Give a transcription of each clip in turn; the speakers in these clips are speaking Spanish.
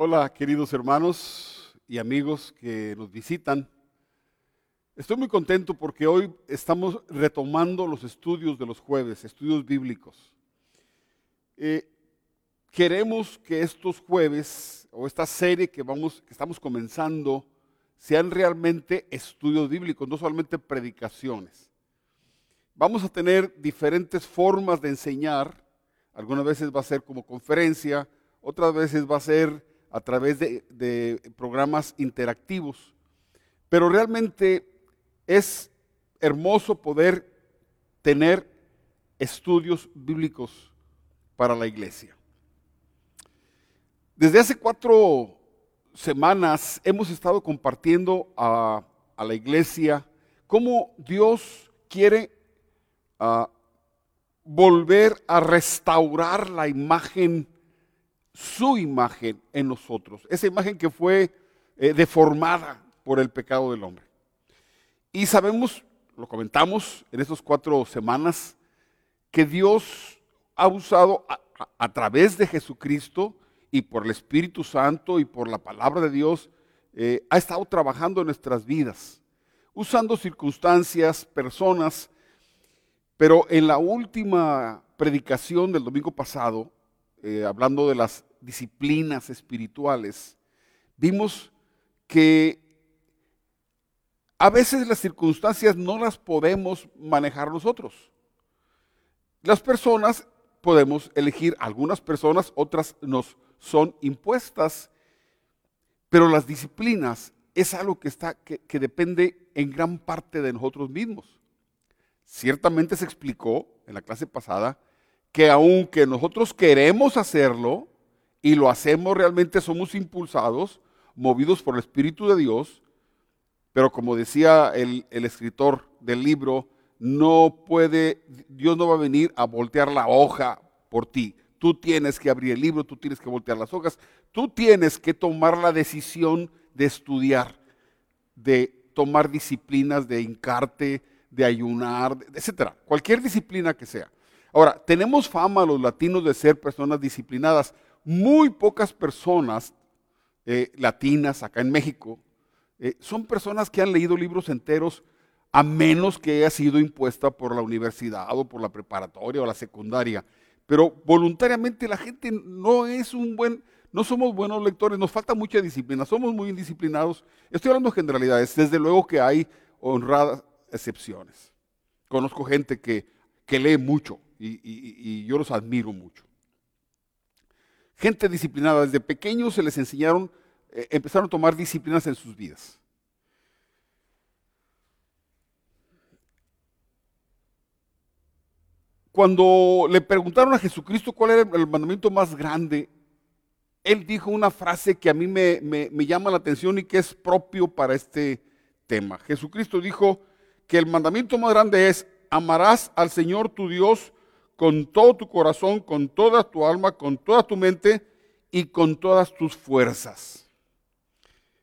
Hola, queridos hermanos y amigos que nos visitan. Estoy muy contento porque hoy estamos retomando los estudios de los jueves, estudios bíblicos. Eh, queremos que estos jueves o esta serie que, vamos, que estamos comenzando sean realmente estudios bíblicos, no solamente predicaciones. Vamos a tener diferentes formas de enseñar. Algunas veces va a ser como conferencia, otras veces va a ser a través de, programas interactivos. Pero realmente es hermoso poder tener estudios bíblicos para la iglesia. Desde hace cuatro semanas hemos estado compartiendo a, la iglesia cómo Dios quiere ah, volver a restaurar la imagen su imagen en nosotros, esa imagen que fue eh, deformada por el pecado del hombre. Y sabemos, lo comentamos en estas cuatro semanas, que Dios ha usado a, través de Jesucristo y por el Espíritu Santo y por la palabra de Dios, eh, ha estado trabajando en nuestras vidas, usando circunstancias, personas, pero en la última predicación del domingo pasado, eh, hablando de las disciplinas espirituales, vimos que a veces las circunstancias no las podemos manejar nosotros. Las personas podemos elegir, algunas personas, otras nos son impuestas, pero las disciplinas es algo que, está, que, que depende en gran parte de nosotros mismos. Ciertamente se explicó en la clase pasada que aunque nosotros queremos hacerlo, y lo hacemos realmente, somos impulsados, movidos por el Espíritu de Dios, pero como decía el, escritor del libro, no puede, Dios no va a venir a voltear la hoja por ti. Tú tienes que abrir el libro, tú tienes que voltear las hojas, tú tienes que tomar la decisión de estudiar, de tomar disciplinas, de hincarte, de ayunar, etcétera, cualquier disciplina que sea. Ahora, tenemos fama los latinos de ser personas disciplinadas, muy pocas personas eh, latinas acá en México eh, son personas que han leído libros enteros a menos que haya sido impuesta por la universidad o por la preparatoria o la secundaria. Pero voluntariamente la gente no es un buen, no somos buenos lectores, nos falta mucha disciplina, somos muy indisciplinados. Estoy hablando de generalidades, desde luego que hay honradas excepciones. Conozco gente que, que lee mucho y yo los admiro mucho gente disciplinada. Desde pequeños se les enseñaron, eh, empezaron a tomar disciplinas en sus vidas. Cuando le preguntaron a Jesucristo cuál era el mandamiento más grande, él dijo una frase que a mí me, me llama la atención y que es propio para este tema. Jesucristo dijo que el mandamiento más grande es, amarás al Señor tu Dios con todo tu corazón, con toda tu alma, con toda tu mente y con todas tus fuerzas.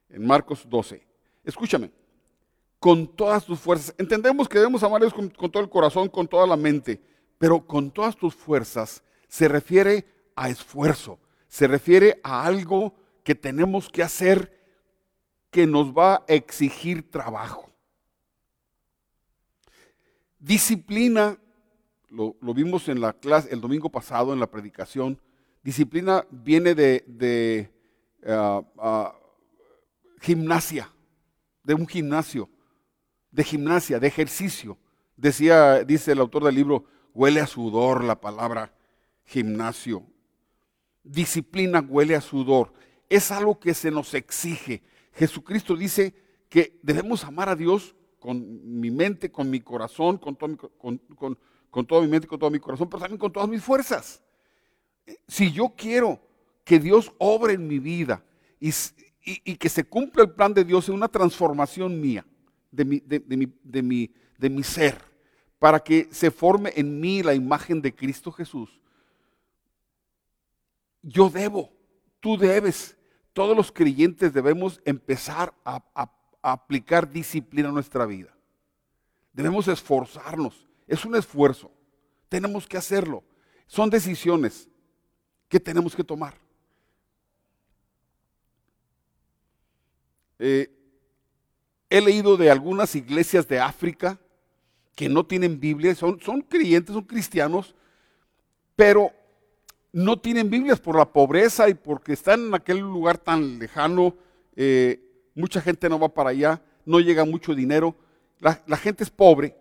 En Marcos 12. Escúchame, con todas tus fuerzas. Entendemos que debemos amar a Dios con, con todo el corazón, con toda la mente, pero con todas tus fuerzas se refiere a esfuerzo, se refiere a algo que tenemos que hacer que nos va a exigir trabajo. Disciplina lo, vimos en la clase el domingo pasado en la predicación, disciplina viene de, ah, ah, gimnasia, de un gimnasio, de gimnasia, de ejercicio. Decía, dice el autor del libro, huele a sudor la palabra gimnasio. Disciplina huele a sudor. Es algo que se nos exige. Jesucristo dice que debemos amar a Dios con mi mente, con mi corazón, con, todo con, con, con toda mi mente, con todo mi corazón, pero también con todas mis fuerzas. Si yo quiero que Dios obre en mi vida y, que se cumpla el plan de Dios en una transformación mía, de mi, ser, para que se forme en mí la imagen de Cristo Jesús, yo debo, tú debes, todos los creyentes debemos empezar a, a aplicar disciplina a nuestra vida. Debemos esforzarnos es un esfuerzo. Tenemos que hacerlo. Son decisiones que tenemos que tomar. Eh, he leído de algunas iglesias de África que no tienen Biblia, son, son creyentes, son cristianos, pero no tienen Biblias por la pobreza y porque están en aquel lugar tan lejano. Eh, mucha gente no va para allá, no llega mucho dinero, la, la gente es pobre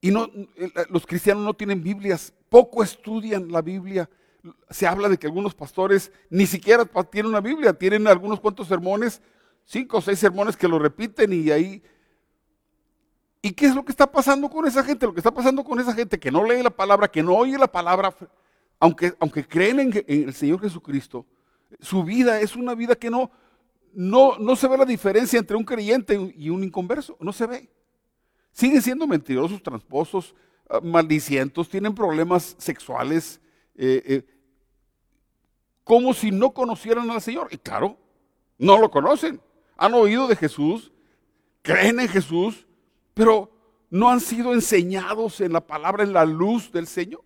y no, eh, los cristianos no tienen Biblias, poco estudian la Biblia. Se habla de que algunos pastores ni siquiera tienen una Biblia, tienen algunos cuantos sermones, cinco o seis sermones que lo repiten y ahí... ¿Y qué es lo que está pasando con esa gente? Lo que está pasando con esa gente que no lee la palabra, que no oye la palabra, aunque, aunque creen en, el Señor Jesucristo, su vida es una vida que no, no, no se ve la diferencia entre un creyente y un inconverso, no se ve. Siguen siendo mentirosos, tramposos, ah, maldicientos, tienen problemas sexuales, eh, eh, como si no conocieran al Señor. Y claro, no lo conocen. Han oído de Jesús, creen en Jesús, pero no han sido enseñados en la palabra, en la luz del Señor.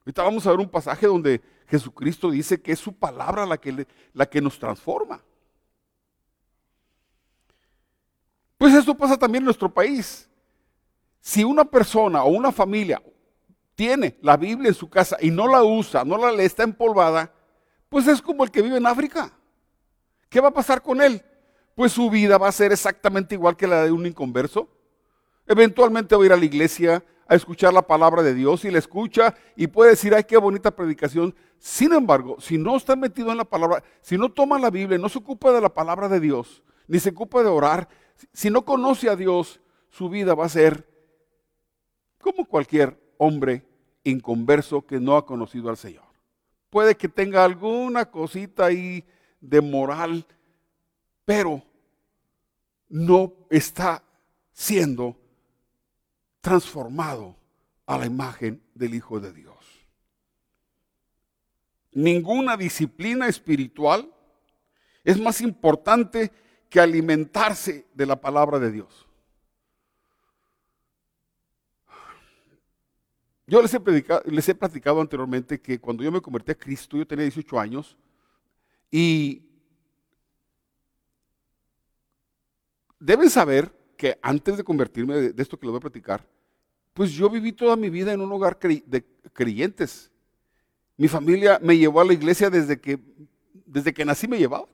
Ahorita vamos a ver un pasaje donde Jesucristo dice que es su palabra la que, la que nos transforma. Pues esto pasa también en nuestro país. Si una persona o una familia tiene la Biblia en su casa y no la usa, no la lee, está empolvada, pues es como el que vive en África. ¿Qué va a pasar con él? Pues su vida va a ser exactamente igual que la de un inconverso. Eventualmente va a ir a la iglesia a escuchar la palabra de Dios y la escucha y puede decir, ay, qué bonita predicación. Sin embargo, si no está metido en la palabra, si no toma la Biblia, no se ocupa de la palabra de Dios, ni se ocupa de orar, si no conoce a Dios, su vida va a ser como cualquier hombre inconverso que no ha conocido al Señor. Puede que tenga alguna cosita ahí de moral, pero no está siendo transformado a la imagen del Hijo de Dios. Ninguna disciplina espiritual es más importante que alimentarse de la palabra de Dios. Yo les he, les he platicado anteriormente que cuando yo me convertí a Cristo, yo tenía 18 años y deben saber que antes de convertirme de, esto que les voy a platicar, pues yo viví toda mi vida en un hogar de creyentes. Mi familia me llevó a la iglesia desde que, desde que nací me llevaba.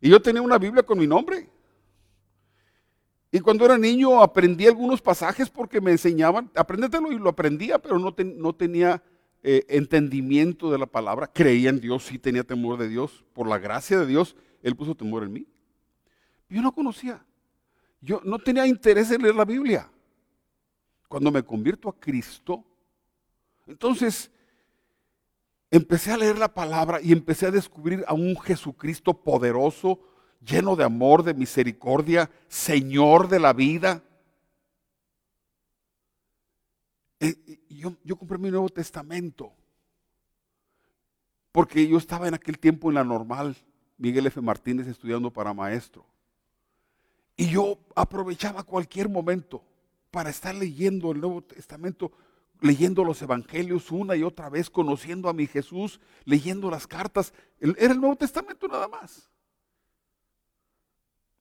Y yo tenía una Biblia con mi nombre. Y cuando era niño aprendí algunos pasajes porque me enseñaban, apréndetelo y lo aprendía, pero no, tenía eh, entendimiento de la palabra. Creía en Dios, sí tenía temor de Dios. Por la gracia de Dios, Él puso temor en mí. Yo no conocía. Yo no tenía interés en leer la Biblia. Cuando me convierto a Cristo, entonces empecé a leer la palabra y empecé a descubrir a un Jesucristo poderoso, lleno de amor, de misericordia, Señor de la vida. Eh, yo, yo compré mi Nuevo Testamento porque yo estaba en aquel tiempo en la normal, Miguel F. Martínez estudiando para maestro. Y yo aprovechaba cualquier momento para estar leyendo el Nuevo Testamento leyendo los evangelios una y otra vez, conociendo a mi Jesús, leyendo las cartas. Era el Nuevo Testamento nada más.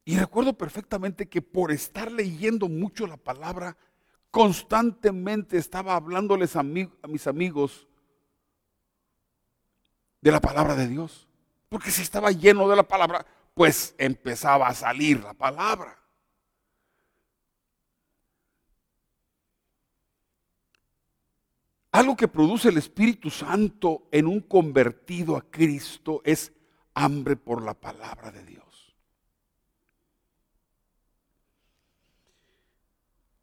Y recuerdo perfectamente que por estar leyendo mucho la palabra, constantemente estaba hablándoles a, a mis amigos de la palabra de Dios. Porque si estaba lleno de la palabra, pues empezaba a salir la palabra. Algo que produce el Espíritu Santo en un convertido a Cristo es hambre por la palabra de Dios.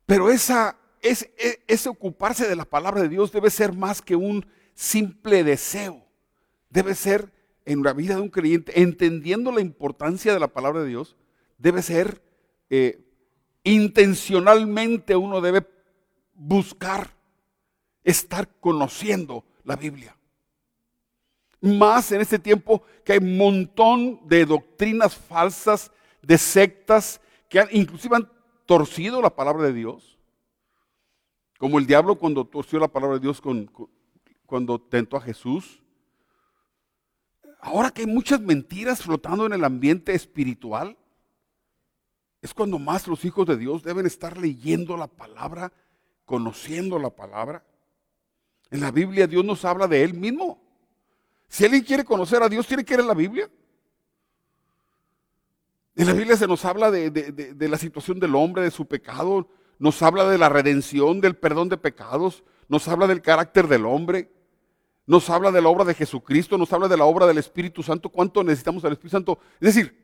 Pero esa, es, e, ese ocuparse de la palabra de Dios debe ser más que un simple deseo. Debe ser en la vida de un creyente, entendiendo la importancia de la palabra de Dios, debe ser eh, intencionalmente uno debe buscar estar conociendo la Biblia. Más en este tiempo que hay un montón de doctrinas falsas, de sectas, que han, inclusive han torcido la palabra de Dios. Como el diablo cuando torció la palabra de Dios cuando tentó a Jesús. ahora que hay muchas mentiras flotando en el ambiente espiritual, es cuando más los hijos de Dios deben estar leyendo la palabra, conociendo la palabra. En la Biblia Dios nos habla de Él mismo. Si alguien quiere conocer a Dios, tiene que ir a la Biblia. En la Biblia se nos habla de, de, la situación del hombre, de su pecado, nos habla de la redención, del perdón de pecados, nos habla del carácter del hombre, nos habla de la obra de Jesucristo, nos habla de la obra del Espíritu Santo, cuánto necesitamos al Espíritu Santo. Es decir,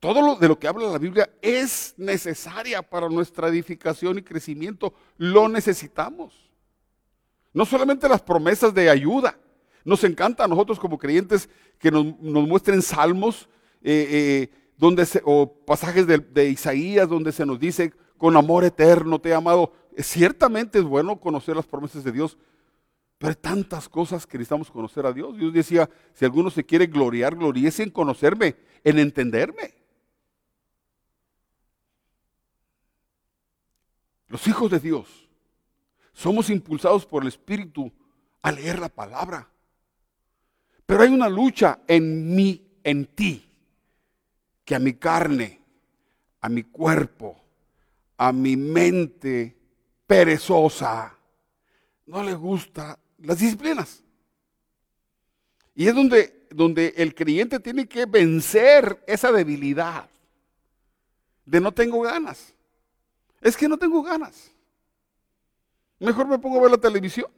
todo lo de lo que habla la Biblia es necesaria para nuestra edificación y crecimiento. Lo necesitamos. No solamente las promesas de ayuda. Nos encanta a nosotros como creyentes que nos, muestren salmos eh, eh, donde o pasajes de, de Isaías donde se nos dice con amor eterno te he amado. Ciertamente es bueno conocer las promesas de Dios, pero hay tantas cosas que necesitamos conocer a Dios. Dios decía, si alguno se quiere gloriar, gloríese en conocerme, en entenderme. Los hijos de Dios somos impulsados por el Espíritu a leer la palabra. Pero hay una lucha en mí, en ti, que a mi carne, a mi cuerpo, a mi mente perezosa, no le gusta las disciplinas. Y es donde, donde el creyente tiene que vencer esa debilidad de no tengo ganas. Es que no tengo ganas. Mejor me pongo a ver la televisión.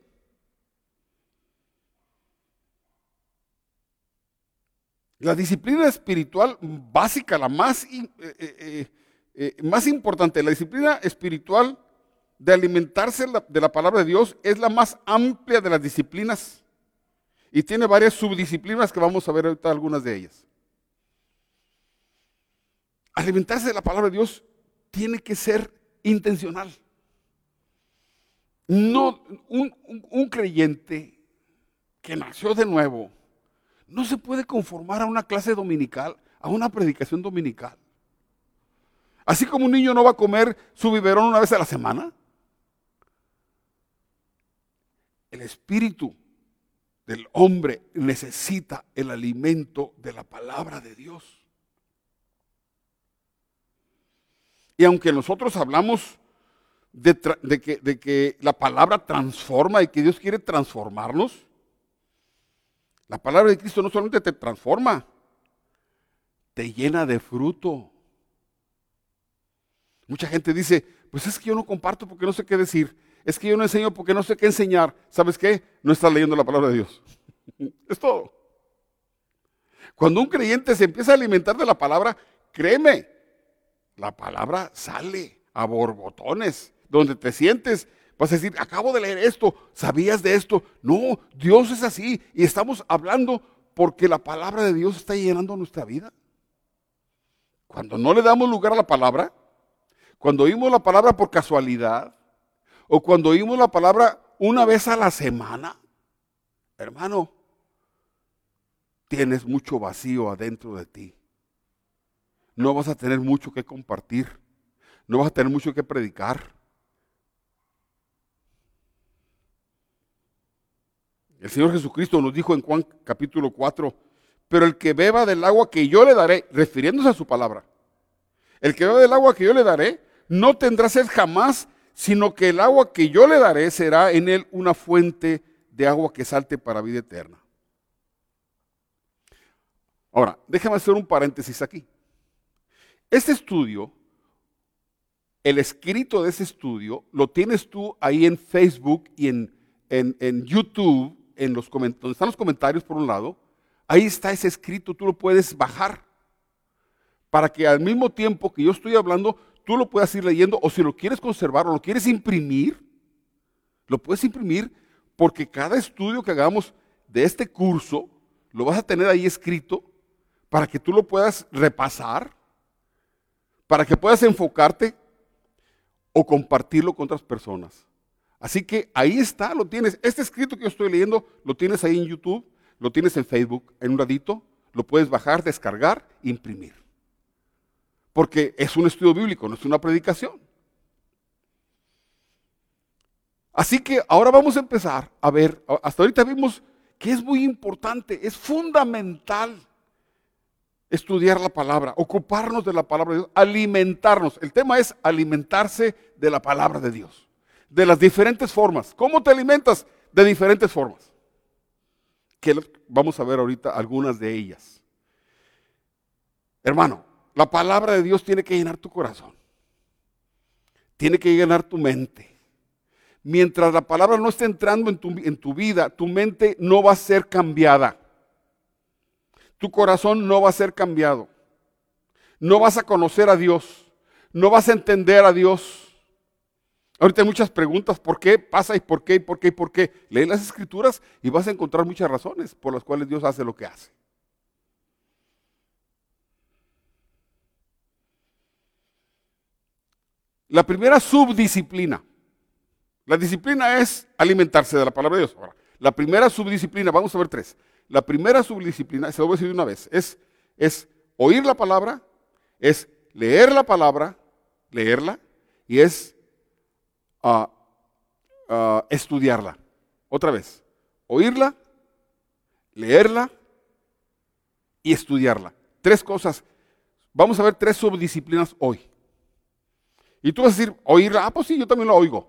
La disciplina espiritual básica, la más, eh, eh, eh, más importante, la disciplina espiritual de alimentarse de la palabra de Dios es la más amplia de las disciplinas y tiene varias subdisciplinas que vamos a ver ahorita algunas de ellas. Alimentarse de la palabra de Dios tiene que ser intencional. No, un, creyente que nació de nuevo no se puede conformar a una clase dominical, a una predicación dominical. Así como un niño no va a comer su biberón una vez a la semana, el espíritu del hombre necesita el alimento de la palabra de Dios. Y aunque nosotros hablamos de, que, de, que, la palabra transforma y que Dios quiere transformarnos, la palabra de Cristo no solamente te transforma, te llena de fruto. Mucha gente dice, pues es que yo no comparto porque no sé qué decir es que yo no enseño porque no sé qué enseñar. ¿Sabes qué? No estás leyendo la palabra de Dios. es todo. Cuando un creyente se empieza a alimentar de la palabra, créeme, la palabra sale a borbotones. Donde te sientes, vas a decir, acabo de leer esto, ¿sabías de esto? No, Dios es así y estamos hablando porque la palabra de Dios está llenando nuestra vida. Cuando no le damos lugar a la palabra, cuando oímos la palabra por casualidad, o cuando oímos la palabra una vez a la semana, hermano, tienes mucho vacío adentro de ti. No vas a tener mucho que compartir. No vas a tener mucho que predicar. El Señor Jesucristo nos dijo en Juan capítulo 4, pero el que beba del agua que yo le daré, refiriéndose a su palabra, el que beba del agua que yo le daré, no tendrá sed jamás, sino que el agua que yo le daré será en él una fuente de agua que salte para vida eterna. Ahora, déjame hacer un paréntesis aquí. Este estudio, el escrito de ese estudio, lo tienes tú ahí en Facebook y en, en, YouTube, en los donde están los comentarios por un lado. Ahí está ese escrito, tú lo puedes bajar para que al mismo tiempo que yo estoy hablando, tú lo puedas ir leyendo o si lo quieres conservar o lo quieres imprimir, lo puedes imprimir porque cada estudio que hagamos de este curso lo vas a tener ahí escrito para que tú lo puedas repasar, para que puedas enfocarte o compartirlo con otras personas. Así que ahí está, lo tienes. Este escrito que yo estoy leyendo lo tienes ahí en YouTube, lo tienes en Facebook, en un radito, lo puedes bajar, descargar, imprimir porque es un estudio bíblico, no es una predicación. Así que ahora vamos a empezar a ver, hasta ahorita vimos que es muy importante, es fundamental estudiar la palabra, ocuparnos de la palabra de Dios, alimentarnos. El tema es alimentarse de la palabra de Dios, de las diferentes formas. ¿Cómo te alimentas? De diferentes formas. Que vamos a ver ahorita algunas de ellas. Hermano, la palabra de Dios tiene que llenar tu corazón. Tiene que llenar tu mente. Mientras la palabra no esté entrando en tu, en tu vida, tu mente no va a ser cambiada tu corazón no va a ser cambiado. No vas a conocer a Dios. No vas a entender a Dios. Ahorita hay muchas preguntas, ¿por qué pasa y por qué y por qué y por qué? Lee las escrituras y vas a encontrar muchas razones por las cuales Dios hace lo que hace. La primera subdisciplina. La disciplina es alimentarse de la palabra de Dios. la primera subdisciplina, vamos a ver tres. La primera subdisciplina, se lo voy a decir de una vez, es, es oír la palabra, es leer la palabra, leerla, y es ah, estudiarla. Otra vez, oírla, leerla y estudiarla. Tres cosas. Vamos a ver tres subdisciplinas hoy. Y tú vas a decir, oírla, ah, pues sí, yo también lo oigo.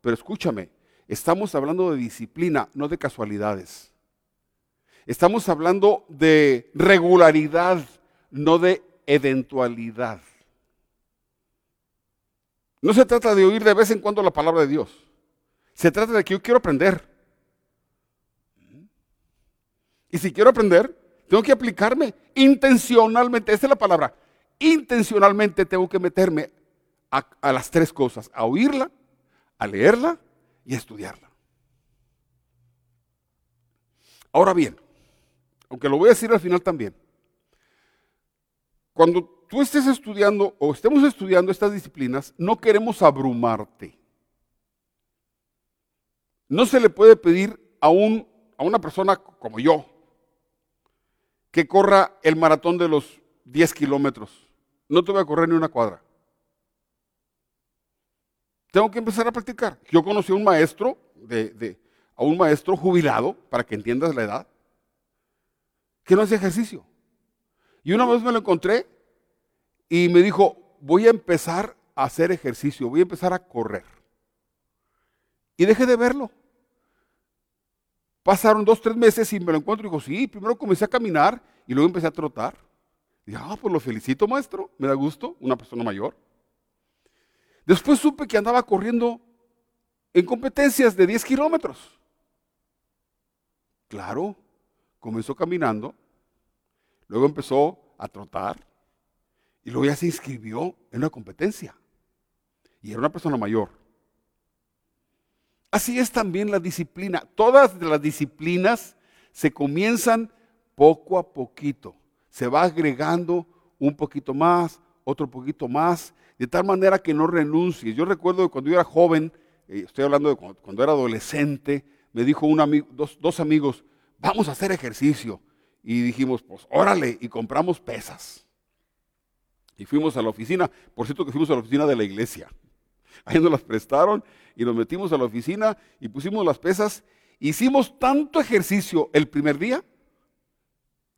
Pero escúchame, estamos hablando de disciplina, no de casualidades. Estamos hablando de regularidad, no de eventualidad. No se trata de oír de vez en cuando la palabra de Dios. Se trata de que yo quiero aprender. Y si quiero aprender, tengo que aplicarme intencionalmente. Esa es la palabra. Intencionalmente tengo que meterme a, a las tres cosas. A oírla, a leerla y a estudiarla. Ahora bien, aunque lo voy a decir al final también, cuando tú estés estudiando o estemos estudiando estas disciplinas, no queremos abrumarte. No se le puede pedir a, un, a una persona como yo que corra el maratón de los 10 kilómetros. No te voy a correr ni una cuadra. Tengo que empezar a practicar. Yo conocí a un maestro, de, a un maestro jubilado, para que entiendas la edad, que no hacía ejercicio. Y una vez me lo encontré y me dijo, voy a empezar a hacer ejercicio, voy a empezar a correr. Y dejé de verlo. Pasaron dos, tres meses y me lo encuentro y digo, sí, primero comencé a caminar y luego empecé a trotar. Y ah, pues lo felicito, maestro, me da gusto, una persona mayor. Después supe que andaba corriendo en competencias de 10 kilómetros. Claro, comenzó caminando, luego empezó a trotar y luego ya se inscribió en una competencia. Y era una persona mayor. Así es también la disciplina. Todas las disciplinas se comienzan poco a poquito. Se va agregando un poquito más, otro poquito más, de tal manera que no renuncies. Yo recuerdo que cuando yo era joven, eh, estoy hablando de cuando, era adolescente, me dijo un amigo, dos amigos, vamos a hacer ejercicio. Y dijimos, pues órale, y compramos pesas. Y fuimos a la oficina, por cierto que fuimos a la oficina de la iglesia. Ahí nos las prestaron y nos metimos a la oficina y pusimos las pesas. Hicimos tanto ejercicio el primer día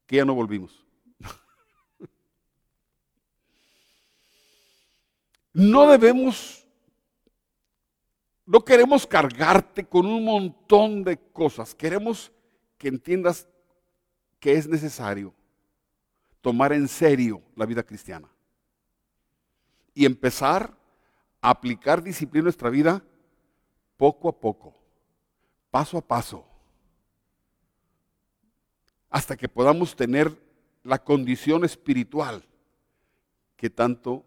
que ya no volvimos. No debemos, no queremos cargarte con un montón de cosas. Queremos que entiendas que es necesario tomar en serio la vida cristiana y empezar a aplicar disciplina en nuestra vida poco a poco, paso a paso, hasta que podamos tener la condición espiritual que tanto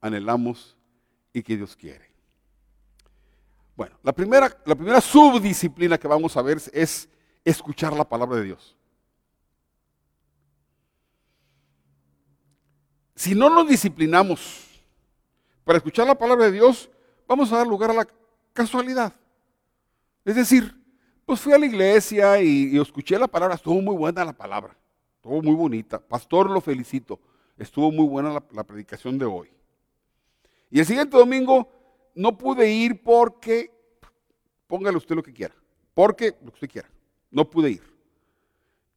anhelamos y que Dios quiere. Bueno, la primera, la primera subdisciplina que vamos a ver es escuchar la palabra de Dios. Si no nos disciplinamos para escuchar la palabra de Dios, vamos a dar lugar a la casualidad. Es decir, pues fui a la iglesia y, escuché la palabra, estuvo muy buena la palabra, estuvo muy bonita. Pastor, lo felicito, estuvo muy buena la, predicación de hoy. Y el siguiente domingo no pude ir porque, póngale usted lo que quiera, porque lo que usted quiera. No pude ir.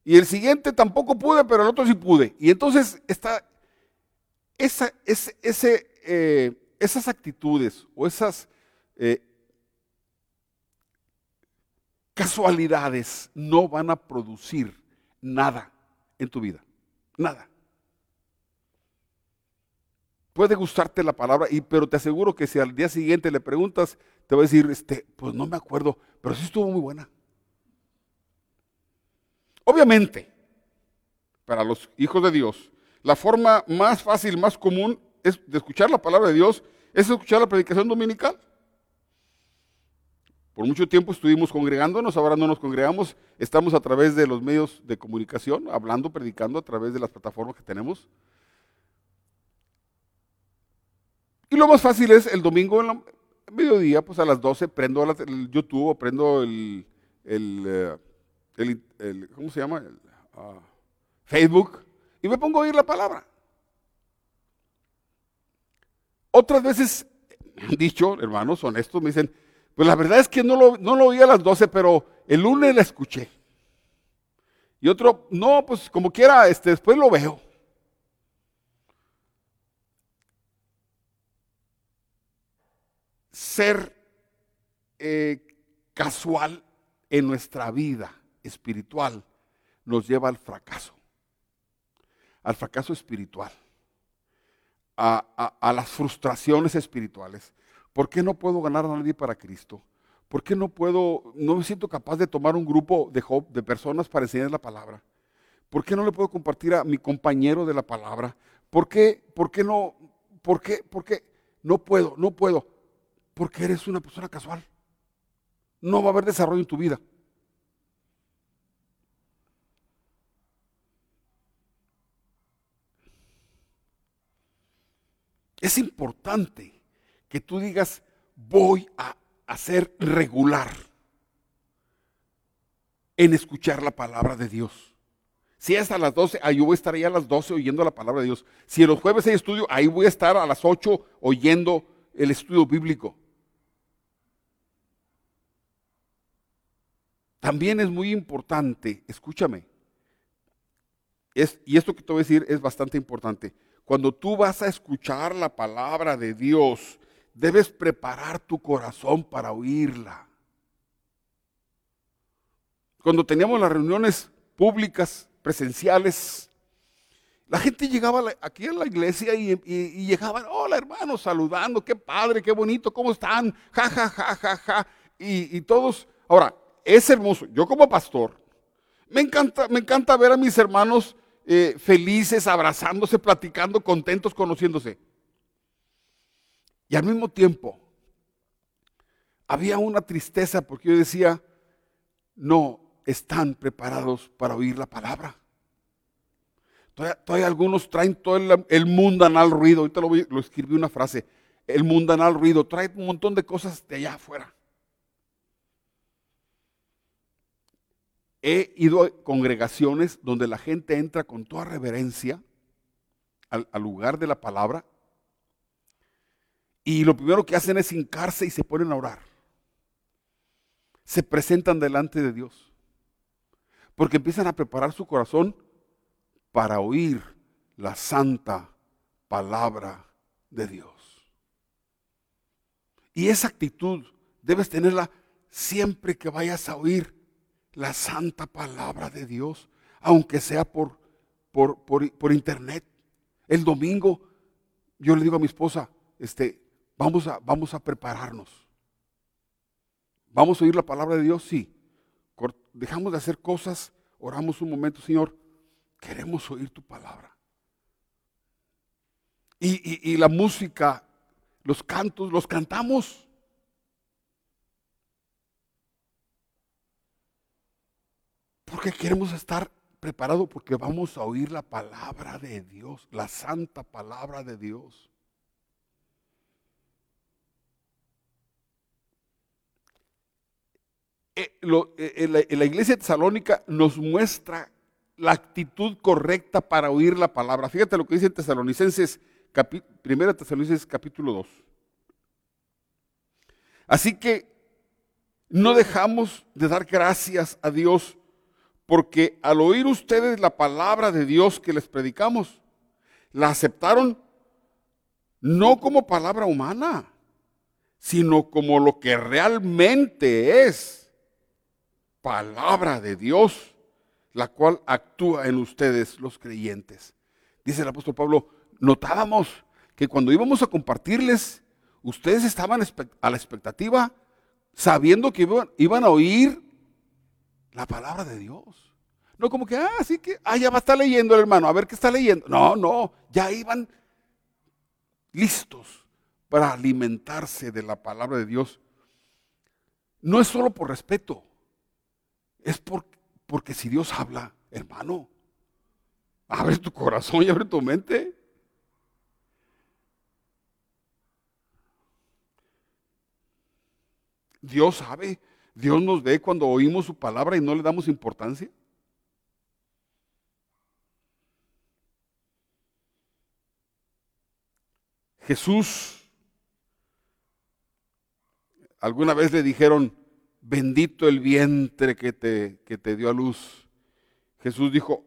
Y el siguiente tampoco pude, pero el otro sí pude. Y entonces está esa, ese, eh, esas actitudes o esas eh, casualidades no van a producir nada en tu vida. Nada. Puede gustarte la palabra, y, pero te aseguro que si al día siguiente le preguntas, te va a decir, este, pues no me acuerdo, pero sí estuvo muy buena. Obviamente, para los hijos de Dios, la forma más fácil, más común es de escuchar la palabra de Dios, es escuchar la predicación dominical. Por mucho tiempo estuvimos congregándonos, ahora no nos congregamos, estamos a través de los medios de comunicación, hablando, predicando a través de las plataformas que tenemos. Y lo más fácil es el domingo en la mediodía, pues a las 12 prendo el YouTube o prendo el, el, eh, ¿cómo se llama? Ah, Facebook y me pongo a oír la palabra. Otras veces han dicho, hermanos honestos, me dicen, pues la verdad es que no lo, no lo oí a las 12, pero el lunes la escuché. Y otro, no, pues como quiera, este, después lo veo. Ser eh, casual en nuestra vida espiritual nos lleva al fracaso, al fracaso espiritual, a, a las frustraciones espirituales. ¿Por qué no puedo ganar a nadie para Cristo? ¿Por qué no puedo, no me siento capaz de tomar un grupo de, de personas para enseñar la palabra? ¿Por qué no le puedo compartir a mi compañero de la palabra? ¿Por qué, por qué no, por qué, por qué no puedo, no puedo? Porque eres una persona casual. No va a haber desarrollo en tu vida. Es importante que tú digas, voy a, ser regular en escuchar la palabra de Dios. Si es a las 12, ahí yo voy a estar ahí a las 12 oyendo la palabra de Dios. Si los jueves hay estudio, ahí voy a estar a las 8 oyendo el estudio bíblico. También es muy importante, escúchame, es, y esto que te voy a decir es bastante importante. Cuando tú vas a escuchar la palabra de Dios, debes preparar tu corazón para oírla. Cuando teníamos las reuniones públicas, presenciales, la gente llegaba aquí a la iglesia y, llegaban, hola hermano, saludando, qué padre, qué bonito, ¿cómo están? Ja, ja, ja, ja, ja. Y, y todos, ahora, es hermoso. Yo como pastor, me encanta, me encanta ver a mis hermanos eh, felices, abrazándose, platicando, contentos, conociéndose. Y al mismo tiempo, había una tristeza porque yo decía, no están preparados para oír la palabra. Todavía, algunos traen todo el, mundanal ruido. Ahorita lo, lo escribí una frase. El mundanal ruido trae un montón de cosas de allá afuera. He ido a congregaciones donde la gente entra con toda reverencia al, lugar de la palabra y lo primero que hacen es hincarse y se ponen a orar. Se presentan delante de Dios. Porque empiezan a preparar su corazón para oír la santa palabra de Dios. Y esa actitud debes tenerla siempre que vayas a oír la santa palabra de Dios, aunque sea por, por, por, internet. El domingo yo le digo a mi esposa, este, vamos, a, vamos a prepararnos. ¿Vamos a oír la palabra de Dios? Sí. Dejamos de hacer cosas, oramos un momento, Señor, queremos oír tu palabra. y, y la música, los cantos, los cantamos. Porque queremos estar preparados porque vamos a oír la palabra de Dios, la santa palabra de Dios. Eh, eh, en la iglesia tesalónica nos muestra la actitud correcta para oír la palabra. Fíjate lo que dice Tesalonicenses, primera Tesalonicenses capítulo 2. Así que no dejamos de dar gracias a Dios porque al oír ustedes la palabra de Dios que les predicamos, la aceptaron no como palabra humana, sino como lo que realmente es palabra de Dios, la cual actúa en ustedes los creyentes. Dice el apóstol Pablo, notábamos que cuando íbamos a compartirles, ustedes estaban a la expectativa, sabiendo que iban, a oír la palabra de Dios. No como que, ah, sí que, ah, ya va a estar leyendo el hermano, a ver qué está leyendo. No, no, ya iban listos para alimentarse de la palabra de Dios. No es solo por respeto, es porque si Dios habla, hermano, abre tu corazón y abre tu mente. Dios sabe, Dios nos ve cuando oímos su palabra y no le damos importancia. Jesús, alguna vez le dijeron, bendito el vientre que te, que te dio a luz. Jesús dijo,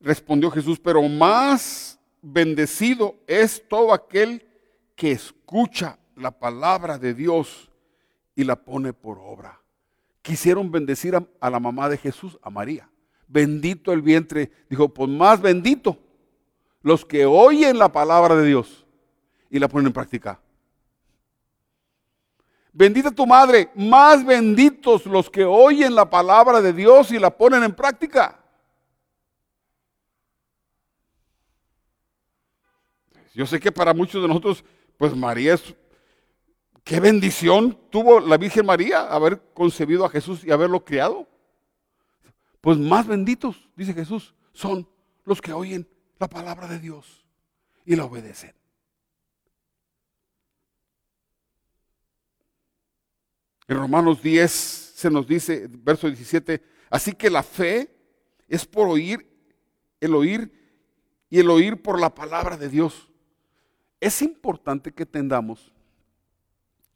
respondió Jesús, pero más bendecido es todo aquel que escucha la palabra de Dios y la pone por obra. Quisieron bendecir a, la mamá de Jesús, a María. Bendito el vientre. Dijo, pues más bendito los que oyen la palabra de Dios y la ponen en práctica. Bendita tu madre, más benditos los que oyen la palabra de Dios y la ponen en práctica. Yo sé que para muchos de nosotros, pues María es, qué bendición tuvo la Virgen María haber concebido a Jesús y haberlo criado. Pues más benditos, dice Jesús, son los que oyen la palabra de Dios y la obedecen. En Romanos 10 se nos dice, verso 17, así que la fe es por oír, el oír y el oír por la palabra de Dios. Es importante que entendamos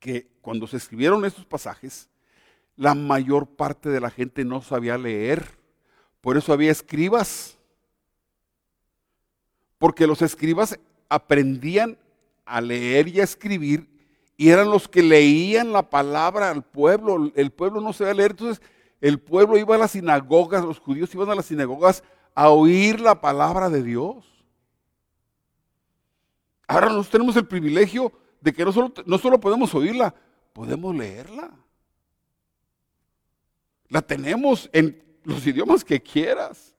que cuando se escribieron estos pasajes, la mayor parte de la gente no sabía leer. Por eso había escribas porque los escribas aprendían a leer y a escribir y eran los que leían la palabra al pueblo. El pueblo no sabía leer, entonces el pueblo iba a las sinagogas, los judíos iban a las sinagogas a oír la palabra de Dios. Ahora nosotros tenemos el privilegio de que no solo, no solo podemos oírla, podemos leerla. La tenemos en los idiomas que quieras.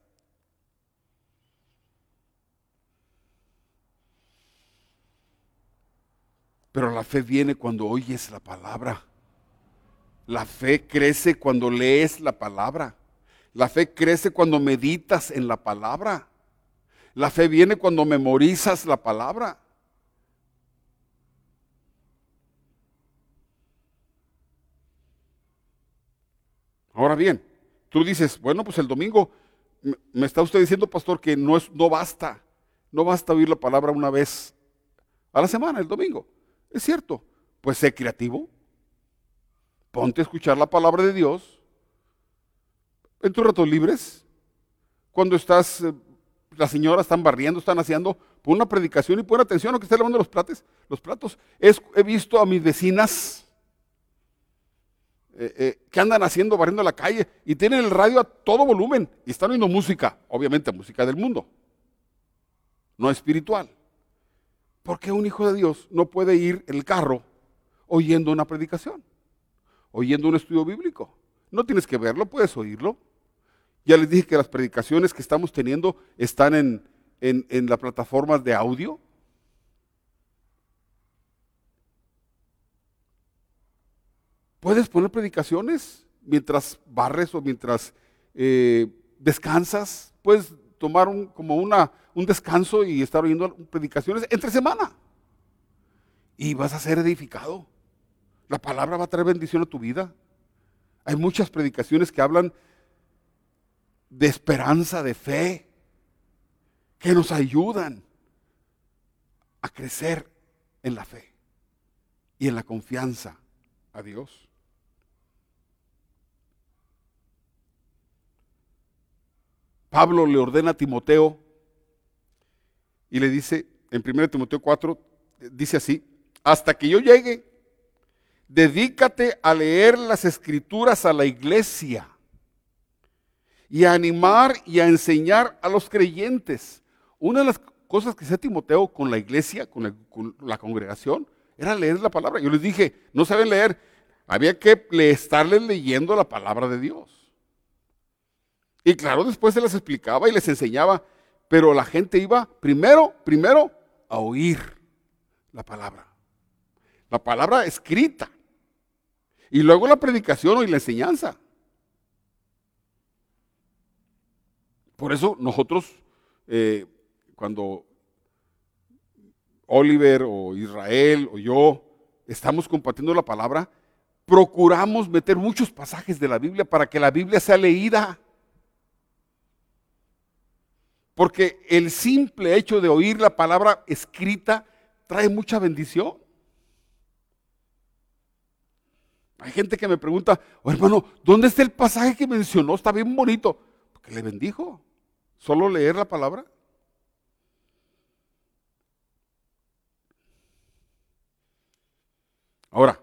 Pero la fe viene cuando oyes la palabra. La fe crece cuando lees la palabra. La fe crece cuando meditas en la palabra. La fe viene cuando memorizas la palabra. Ahora bien, tú dices, bueno, pues el domingo me está usted diciendo, pastor, que no, es, no basta, no basta oír la palabra una vez a la semana, el domingo. Es cierto, pues sé creativo. Ponte a escuchar la palabra de Dios en tus ratos libres. Cuando estás, eh, las señoras están barriendo, están haciendo, pon una predicación y pon atención a lo que está lavando los platos. Los platos. he visto a mis vecinas eh, eh, que andan haciendo, barriendo la calle y tienen el radio a todo volumen y están oyendo música, obviamente música del mundo, no espiritual. ¿Por qué un hijo de Dios no puede ir en el carro oyendo una predicación? Oyendo un estudio bíblico. No tienes que verlo, puedes oírlo. Ya les dije que las predicaciones que estamos teniendo están en, en, las plataformas de audio. Puedes poner predicaciones mientras barres o mientras eh, descansas. Puedes tomar un, como una, un descanso y estar oyendo predicaciones entre semana. Y vas a ser edificado. La palabra va a traer bendición a tu vida. Hay muchas predicaciones que hablan de esperanza, de fe, que nos ayudan a crecer en la fe y en la confianza a Dios. Pablo le ordena a Timoteo y le dice, en 1 Timoteo 4, dice así, hasta que yo llegue, dedícate a leer las escrituras a la iglesia y a animar y a enseñar a los creyentes. Una de las cosas que hacía Timoteo con la iglesia, con, la congregación, era leer la palabra. Yo les dije, no saben leer, había que estarles leyendo la palabra de Dios. Y claro, después se les explicaba y les enseñaba, pero la gente iba primero, primero a oír la palabra. La palabra escrita. Y luego la predicación y la enseñanza. Por eso nosotros, eh, cuando Oliver o Israel o yo estamos compartiendo la palabra, procuramos meter muchos pasajes de la Biblia para que la Biblia sea leída. Porque el simple hecho de oír la palabra escrita trae mucha bendición. Hay gente que me pregunta, oh, hermano, ¿dónde está el pasaje que mencionó? Está bien bonito. Porque le bendijo. Solo leer la palabra. Ahora,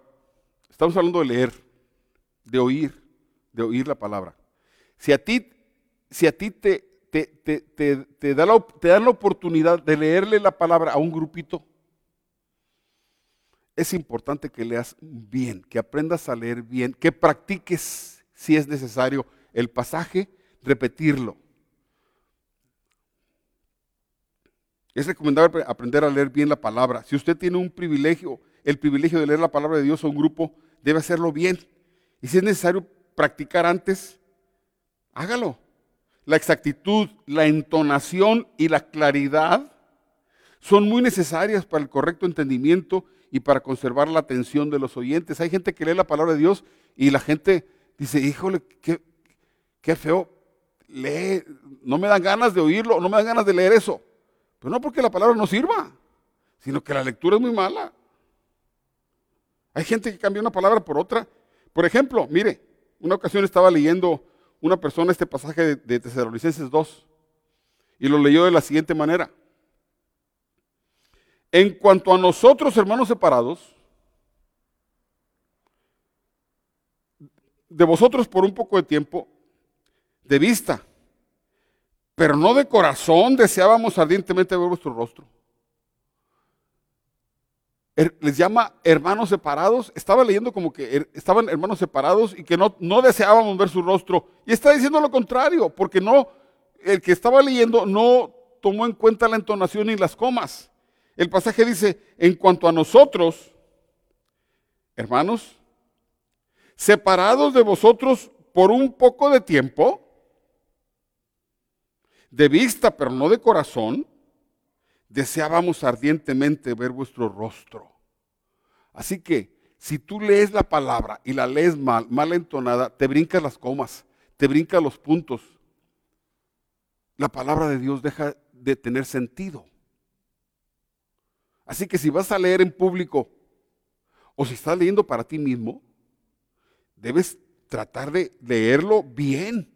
estamos hablando de leer, de oír, de oír la palabra. Si a ti, si a ti te, te, te, te, da la, te dan la oportunidad de leerle la palabra a un grupito, es importante que leas bien, que aprendas a leer bien, que practiques, si es necesario, el pasaje, repetirlo. Es recomendable aprender a leer bien la palabra. Si usted tiene un privilegio el privilegio de leer la palabra de Dios a un grupo, debe hacerlo bien. Y si es necesario practicar antes, hágalo. La exactitud, la entonación y la claridad son muy necesarias para el correcto entendimiento y para conservar la atención de los oyentes. Hay gente que lee la palabra de Dios y la gente dice, híjole, qué, qué feo, lee, no me dan ganas de oírlo, no me dan ganas de leer eso. Pero no porque la palabra no sirva, sino que la lectura es muy mala. Hay gente que cambia una palabra por otra. Por ejemplo, mire, una ocasión estaba leyendo una persona este pasaje de, de Tesalonicenses 2 y lo leyó de la siguiente manera. En cuanto a nosotros, hermanos separados, de vosotros por un poco de tiempo, de vista, pero no de corazón, deseábamos ardientemente ver vuestro rostro les llama hermanos separados. Estaba leyendo como que estaban hermanos separados y que no, no deseábamos ver su rostro. Y está diciendo lo contrario, porque no, el que estaba leyendo no tomó en cuenta la entonación ni las comas. El pasaje dice, en cuanto a nosotros, hermanos, separados de vosotros por un poco de tiempo, de vista pero no de corazón, deseábamos ardientemente ver vuestro rostro. Así que si tú lees la palabra y la lees mal, mal entonada, te brincas las comas, te brincas los puntos. La palabra de Dios deja de tener sentido. Así que si vas a leer en público o si estás leyendo para ti mismo, debes tratar de leerlo bien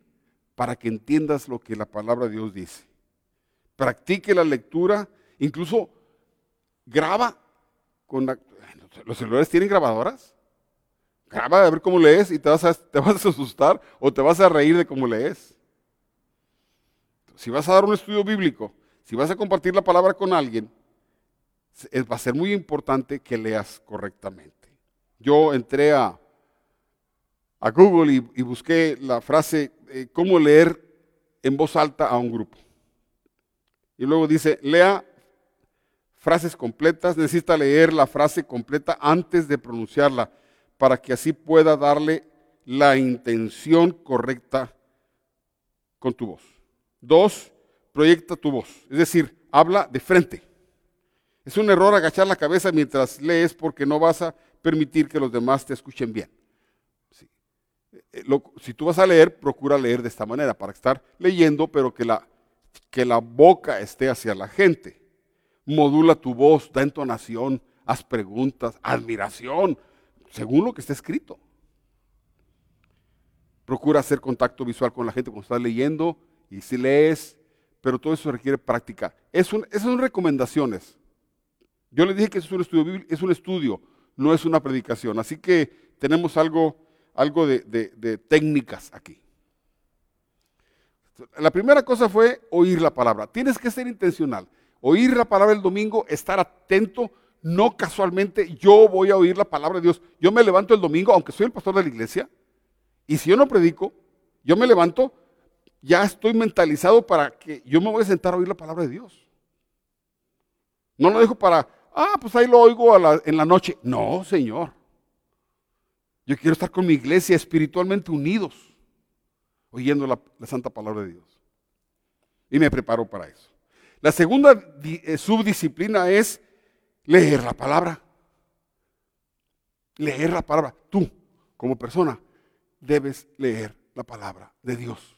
para que entiendas lo que la palabra de Dios dice. Practique la lectura Incluso graba con los celulares tienen grabadoras. Graba a ver cómo lees y te vas, a, te vas a asustar o te vas a reír de cómo lees. Si vas a dar un estudio bíblico, si vas a compartir la palabra con alguien, va a ser muy importante que leas correctamente. Yo entré a, a Google y, busqué la frase eh, cómo leer en voz alta a un grupo. Y luego dice, lea frases completas, necesita leer la frase completa antes de pronunciarla para que así pueda darle la intención correcta con tu voz. Dos, proyecta tu voz, es decir, habla de frente. Es un error agachar la cabeza mientras lees porque no vas a permitir que los demás te escuchen bien. Eh, si tú vas a leer, procura leer de esta manera, para estar leyendo, pero que la, que la boca esté hacia la gente modula tu voz, da entonación, haz preguntas, admiración, según lo que está escrito. Procura hacer contacto visual con la gente cuando estás leyendo y si lees, pero todo eso requiere práctica. Es esas son recomendaciones. Yo les dije que es un estudio, es un estudio, no es una predicación. Así que tenemos algo, algo de, de técnicas aquí. La primera cosa fue oír la palabra. Tienes que ser intencional. Oír la palabra el domingo, estar atento, no casualmente yo voy a oír la palabra de Dios. Yo me levanto el domingo, aunque soy el pastor de la iglesia, y si yo no predico, yo me levanto, ya estoy mentalizado para que yo me voy a sentar a oír la palabra de Dios. No lo dejo para, ah, pues ahí lo oigo en la noche. No, Señor. Yo quiero estar con mi iglesia espiritualmente unidos, oyendo la, santa palabra de Dios. Y me preparo para eso. La segunda eh, subdisciplina es leer la palabra. Leer la palabra. Tú, como persona, debes leer la palabra de Dios.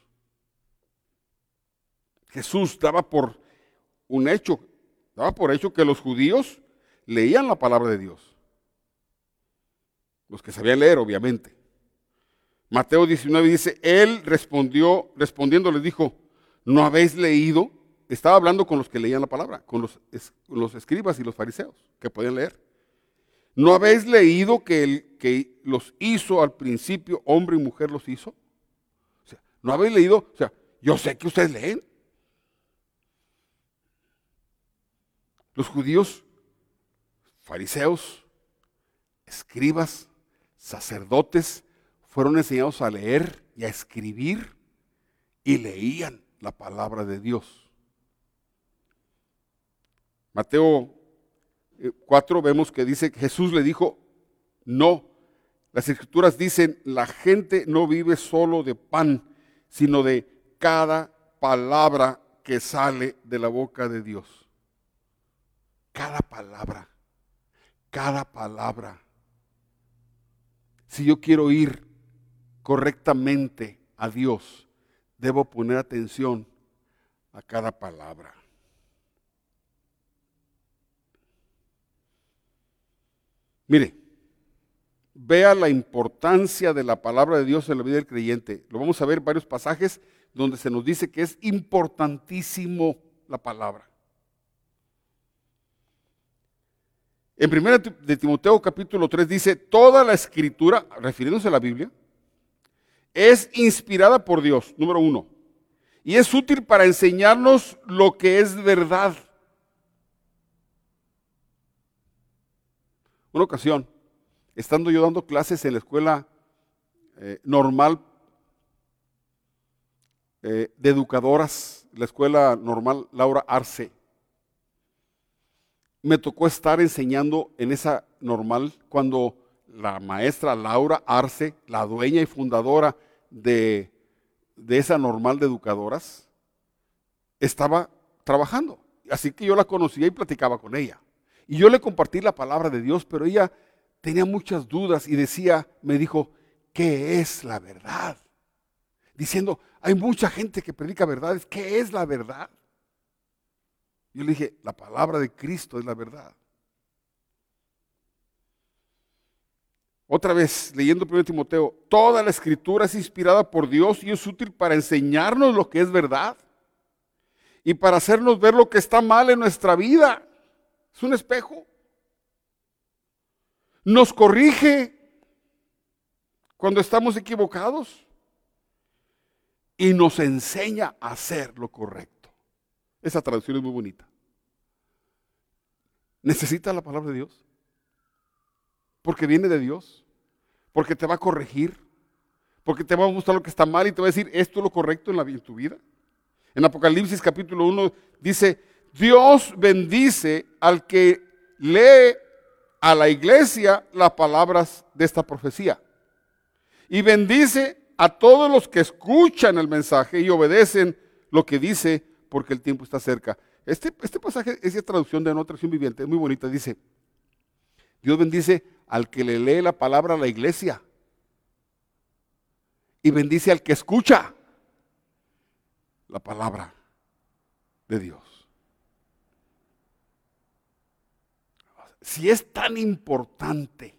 Jesús daba por un hecho, daba por hecho que los judíos leían la palabra de Dios. Los que sabían leer, obviamente. Mateo 19 dice, él respondió, respondiendo les dijo, ¿no habéis leído? Estaba hablando con los que leían la palabra, con los, escribas y los fariseos, que podían leer. ¿No habéis leído que que los hizo al principio, hombre y mujer los hizo? O sea, ¿no habéis leído? O sea, yo sé que ustedes leen. Los judíos, fariseos, escribas, sacerdotes, fueron enseñados a leer y a escribir y leían la palabra de Dios. Mateo 4 eh, vemos que dice que Jesús le dijo, no, las escrituras dicen, la gente no vive solo de pan, sino de cada palabra que sale de la boca de Dios. Cada palabra, cada palabra. Si yo quiero ir correctamente a Dios, debo poner atención a cada palabra. Mire, vea la importancia de la palabra de Dios en la vida del creyente. Lo vamos a ver en varios pasajes donde se nos dice que es importantísimo la palabra. En 1 de Timoteo capítulo 3 dice, toda la escritura, refiriéndose a la Biblia, es inspirada por Dios, número uno, y es útil para enseñarnos lo que es verdad. Una ocasión, estando yo dando clases en la escuela eh, normal eh, de educadoras, la escuela normal Laura Arce, me tocó estar enseñando en esa normal cuando la maestra Laura Arce, la dueña y fundadora de, de esa normal de educadoras, estaba trabajando. Así que yo la conocía y platicaba con ella. Y yo le compartí la palabra de Dios, pero ella tenía muchas dudas y decía, me dijo, ¿qué es la verdad? Diciendo, hay mucha gente que predica verdades, ¿qué es la verdad? Yo le dije, la palabra de Cristo es la verdad. Otra vez, leyendo 1 Timoteo, toda la escritura es inspirada por Dios y es útil para enseñarnos lo que es verdad y para hacernos ver lo que está mal en nuestra vida. Es un espejo. Nos corrige cuando estamos equivocados y nos enseña a hacer lo correcto. Esa traducción es muy bonita. ¿Necesitas la palabra de Dios? Porque viene de Dios. Porque te va a corregir. Porque te va a gustar lo que está mal y te va a decir, esto es lo correcto en, en tu vida. En Apocalipsis capítulo 1 dice, Dios bendice al que lee a la iglesia las palabras de esta profecía. Y bendice a todos los que escuchan el mensaje y obedecen lo que dice porque el tiempo está cerca. Este, este pasaje es traducción de una traducción viviente, es muy bonita. Dice, Dios bendice al que le lee la palabra a la iglesia y bendice al que escucha la palabra de Dios. Si es tan importante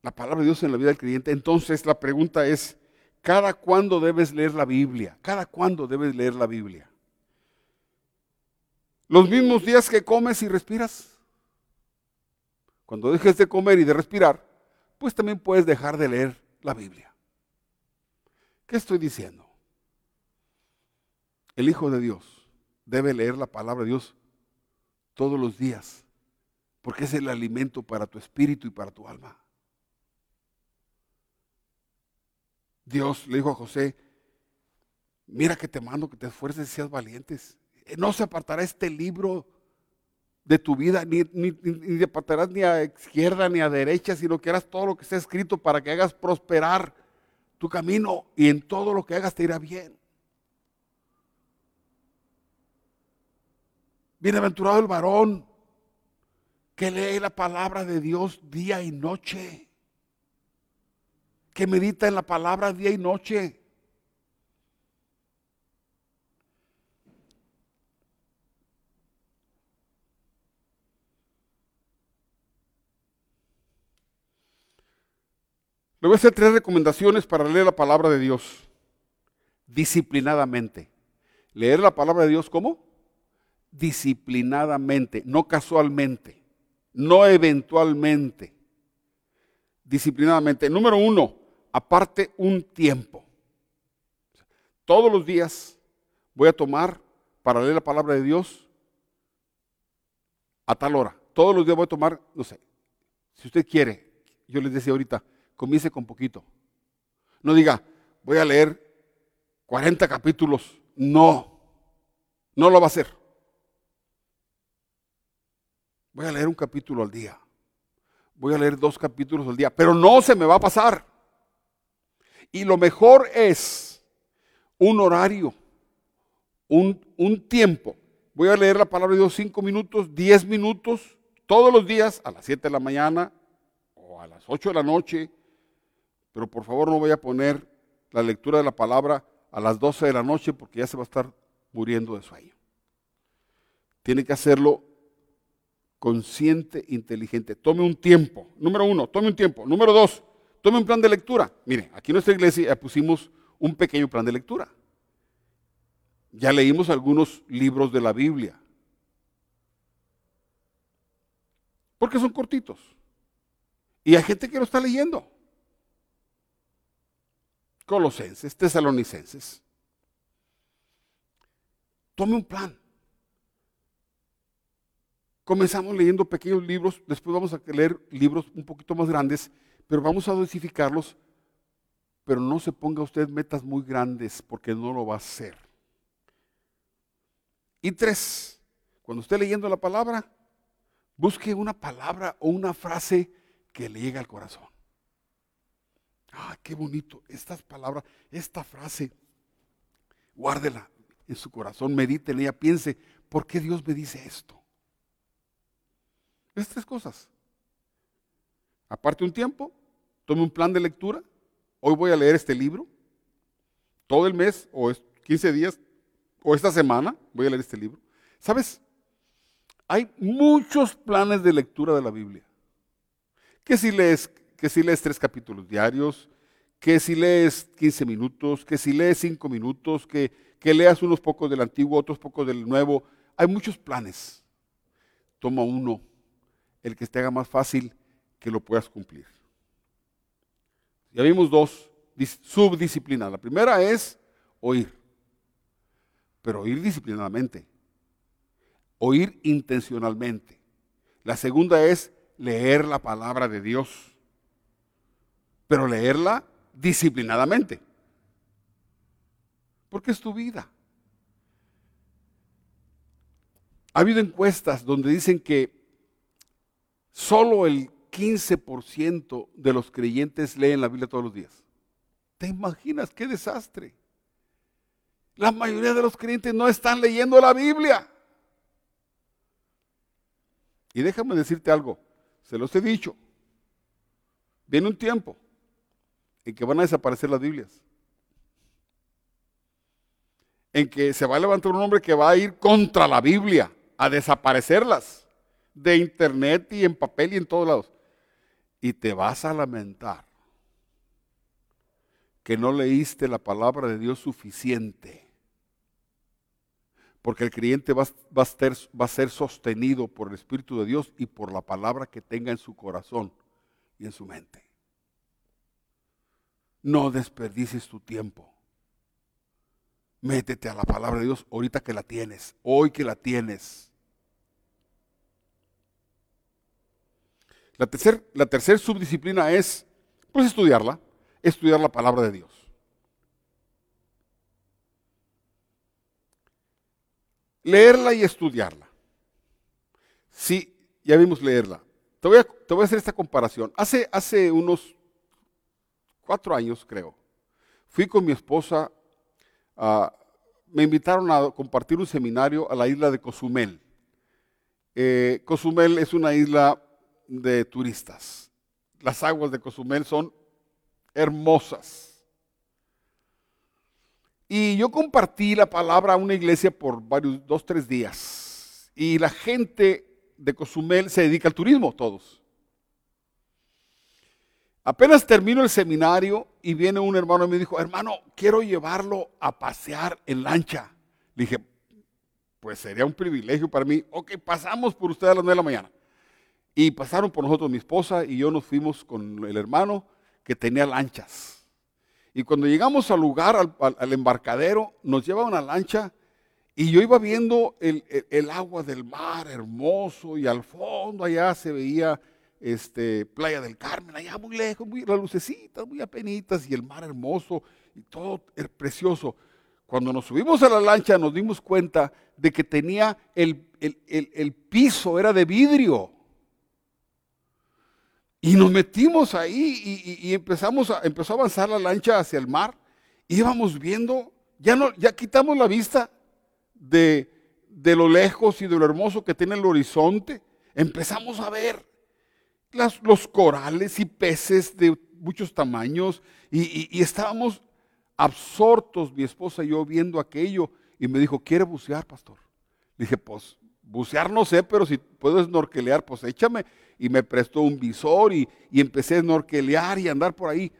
la palabra de Dios en la vida del creyente, entonces la pregunta es, cada cuándo debes leer la Biblia, cada cuándo debes leer la Biblia. Los mismos días que comes y respiras. Cuando dejes de comer y de respirar, pues también puedes dejar de leer la Biblia. ¿Qué estoy diciendo? El Hijo de Dios debe leer la palabra de Dios todos los días, porque es el alimento para tu espíritu y para tu alma. Dios le dijo a José, mira que te mando que te esfuerces y seas valientes. No se apartará este libro de tu vida, ni, ni, te apartarás ni a izquierda ni a derecha, sino que harás todo lo que está escrito para que hagas prosperar tu camino y en todo lo que hagas te irá bien. Bienaventurado el varón que lee la palabra de Dios día y noche que medita en la palabra día y noche. Le voy a hacer tres recomendaciones para leer la palabra de Dios disciplinadamente. Leer la palabra de Dios ¿cómo? Disciplinadamente, no casualmente, no eventualmente, disciplinadamente. Número uno, aparte un tiempo. Todos los días voy a tomar para leer la palabra de Dios a tal hora. Todos los días voy a tomar, no sé, si usted quiere, yo les decía ahorita, comience con poquito. No diga, voy a leer 40 capítulos. No, no lo va a hacer. Voy a leer un capítulo al día. Voy a leer dos capítulos al día, pero no se me va a pasar. Y lo mejor es un horario, un, un tiempo. Voy a leer la palabra de Dios cinco minutos, diez minutos, todos los días, a las siete de la mañana o a las ocho de la noche. Pero por favor no voy a poner la lectura de la palabra a las doce de la noche porque ya se va a estar muriendo de sueño. Tiene que hacerlo consciente, inteligente. Tome un tiempo. Número uno, tome un tiempo. Número dos, Tome un plan de lectura. Mire, aquí en nuestra iglesia pusimos un pequeño plan de lectura. Ya leímos algunos libros de la Biblia. Porque son cortitos. Y hay gente que lo está leyendo. Colosenses, tesalonicenses. Tome un plan. Comenzamos leyendo pequeños libros, después vamos a leer libros un poquito más grandes pero vamos a dosificarlos, pero no se ponga usted metas muy grandes porque no lo va a hacer. Y tres, cuando esté leyendo la palabra, busque una palabra o una frase que le llegue al corazón. Ah, qué bonito, estas palabras, esta frase, guárdela en su corazón, ella, piense, ¿por qué Dios me dice esto? Estas tres cosas. Aparte un tiempo, tome un plan de lectura. Hoy voy a leer este libro. Todo el mes, o 15 días, o esta semana, voy a leer este libro. ¿Sabes? Hay muchos planes de lectura de la Biblia. Que si lees, que si lees tres capítulos diarios, que si lees 15 minutos, que si lees 5 minutos, que, que leas unos pocos del antiguo, otros pocos del nuevo. Hay muchos planes. Toma uno, el que te haga más fácil que lo puedas cumplir. Ya vimos dos subdisciplinas. La primera es oír, pero oír disciplinadamente, oír intencionalmente. La segunda es leer la palabra de Dios, pero leerla disciplinadamente, porque es tu vida. Ha habido encuestas donde dicen que solo el 15% de los creyentes leen la Biblia todos los días. ¿Te imaginas qué desastre? La mayoría de los creyentes no están leyendo la Biblia. Y déjame decirte algo, se los he dicho. Viene un tiempo en que van a desaparecer las Biblias. En que se va a levantar un hombre que va a ir contra la Biblia, a desaparecerlas de internet y en papel y en todos lados y te vas a lamentar que no leíste la palabra de Dios suficiente. Porque el creyente va, a ser, va a ser sostenido por el Espíritu de Dios y por la palabra que tenga en su corazón y en su mente. No desperdicies tu tiempo. Métete a la palabra de Dios ahorita que la tienes, hoy que la tienes. La tercera la subdisciplina es, pues, estudiarla, estudiar la palabra de Dios. Leerla y estudiarla. Sí, ya vimos leerla. Te voy a, te voy a hacer esta comparación. Hace, hace unos cuatro años, creo, fui con mi esposa, me invitaron a compartir un seminario a la isla de Cozumel. Eh, Cozumel es una isla de turistas. Las aguas de Cozumel son hermosas. Y yo compartí la palabra a una iglesia por varios, dos, tres días. Y la gente de Cozumel se dedica al turismo, todos. Apenas termino el seminario y viene un hermano y me dijo, hermano, quiero llevarlo a pasear en lancha. Le dije, pues sería un privilegio para mí. Ok, pasamos por usted a las 9 de la mañana. Y pasaron por nosotros mi esposa y yo nos fuimos con el hermano que tenía lanchas. Y cuando llegamos al lugar, al, embarcadero, nos lleva una lancha y yo iba viendo el, agua del mar hermoso y al fondo allá se veía este, Playa del Carmen, allá muy lejos, muy, las lucecitas muy apenitas y el mar hermoso y todo precioso. Cuando nos subimos a la lancha nos dimos cuenta de que tenía el, el piso, era de vidrio. Y nos metimos ahí y, empezamos a, empezó a avanzar la lancha hacia el mar. Íbamos viendo, ya, no, ya quitamos la vista de, de lo lejos y de lo hermoso que tiene el horizonte. Empezamos a ver los corales y peces de muchos tamaños y, y, estábamos absortos, mi esposa y yo, viendo aquello. Y me dijo, ¿quiere bucear, pastor? Le dije, pues bucear no sé, pero si puedo snorkelear, pues échame y me prestó un visor y, empecé a snorkelear y andar por ahí.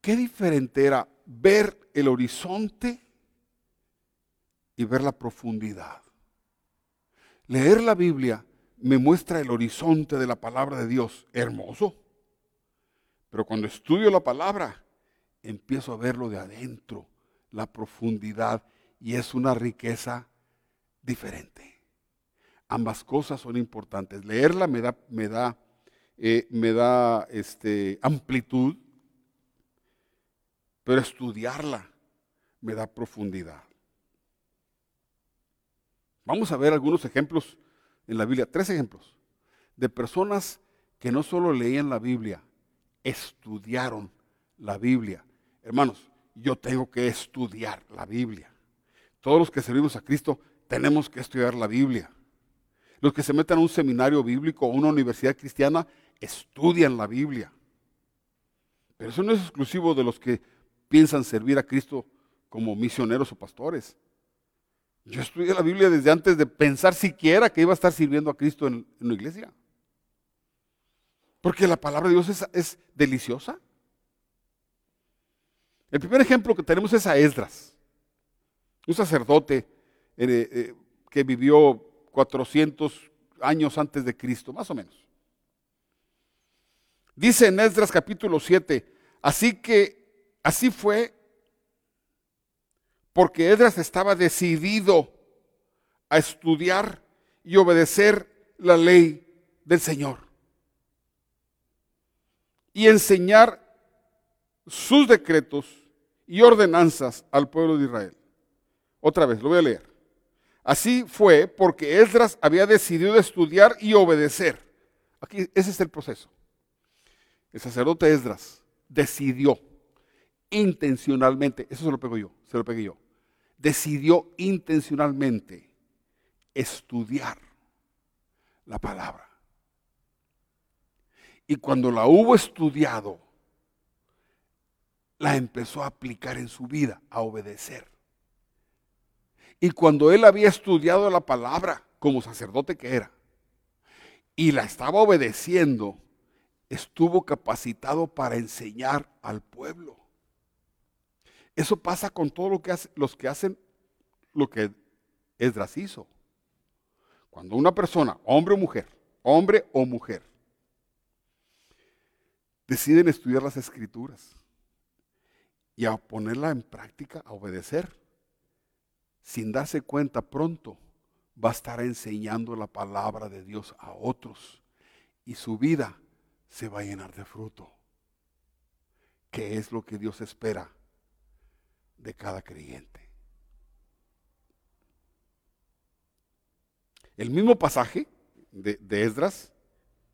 Qué diferente era ver el horizonte y ver la profundidad. Leer la Biblia me muestra el horizonte de la palabra de Dios, hermoso. Pero cuando estudio la palabra, empiezo a verlo de adentro, la profundidad, y es una riqueza diferente. Ambas cosas son importantes. Leerla me da, me da, eh, me da este, amplitud, pero estudiarla me da profundidad. Vamos a ver algunos ejemplos en la Biblia, tres ejemplos, de personas que no solo leían la Biblia, estudiaron la Biblia. Hermanos, yo tengo que estudiar la Biblia. Todos los que servimos a Cristo tenemos que estudiar la Biblia. Los que se meten a un seminario bíblico o una universidad cristiana estudian la Biblia. Pero eso no es exclusivo de los que piensan servir a Cristo como misioneros o pastores. Yo estudié la Biblia desde antes de pensar siquiera que iba a estar sirviendo a Cristo en, la iglesia. Porque la palabra de Dios es, deliciosa. El primer ejemplo que tenemos es a Esdras, un sacerdote eh, eh, que vivió 400 años antes de Cristo, más o menos. Dice en Esdras capítulo 7, así que así fue porque Esdras estaba decidido a estudiar y obedecer la ley del Señor y enseñar sus decretos y ordenanzas al pueblo de Israel. Otra vez, lo voy a leer. Así fue porque Esdras había decidido estudiar y obedecer. Aquí, ese es el proceso. El sacerdote Esdras decidió intencionalmente, eso se lo pego yo, se lo pegué yo, decidió intencionalmente estudiar la palabra. Y cuando la hubo estudiado, la empezó a aplicar en su vida, a obedecer. Y cuando él había estudiado la palabra como sacerdote que era, y la estaba obedeciendo, estuvo capacitado para enseñar al pueblo. Eso pasa con todo lo que hace, los que hacen lo que Esdras hizo. Cuando una persona, hombre o mujer, hombre o mujer, deciden estudiar las escrituras y a ponerla en práctica, a obedecer, sin darse cuenta pronto, va a estar enseñando la palabra de Dios a otros y su vida se va a llenar de fruto, que es lo que Dios espera de cada creyente. El mismo pasaje de, Esdras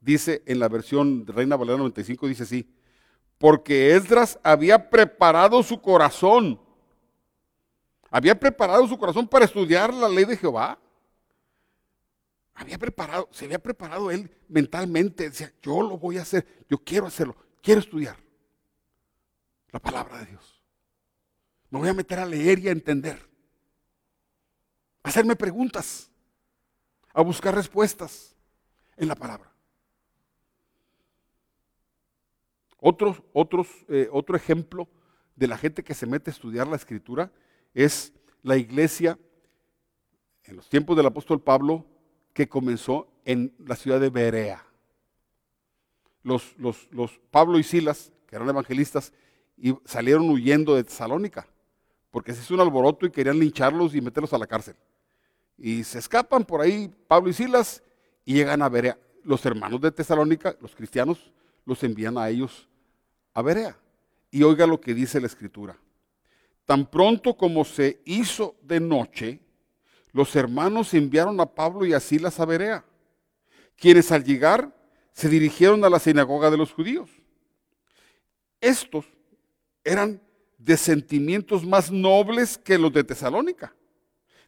dice en la versión de Reina Valera 95, dice así, porque Esdras había preparado su corazón, había preparado su corazón para estudiar la ley de Jehová. Había preparado, se había preparado él mentalmente, decía, yo lo voy a hacer, yo quiero hacerlo, quiero estudiar la palabra de Dios. Me voy a meter a leer y a entender, a hacerme preguntas a buscar respuestas en la palabra. Eh, otro ejemplo de la gente que se mete a estudiar la escritura es la iglesia en los tiempos del apóstol Pablo que comenzó en la ciudad de Berea. Los, los, los Pablo y Silas, que eran evangelistas, y salieron huyendo de Tesalónica, porque se hizo un alboroto y querían lincharlos y meterlos a la cárcel. Y se escapan por ahí Pablo y Silas y llegan a Berea. Los hermanos de Tesalónica, los cristianos, los envían a ellos a Berea. Y oiga lo que dice la escritura. Tan pronto como se hizo de noche, los hermanos enviaron a Pablo y a Silas a Berea, quienes al llegar se dirigieron a la sinagoga de los judíos. Estos eran de sentimientos más nobles que los de Tesalónica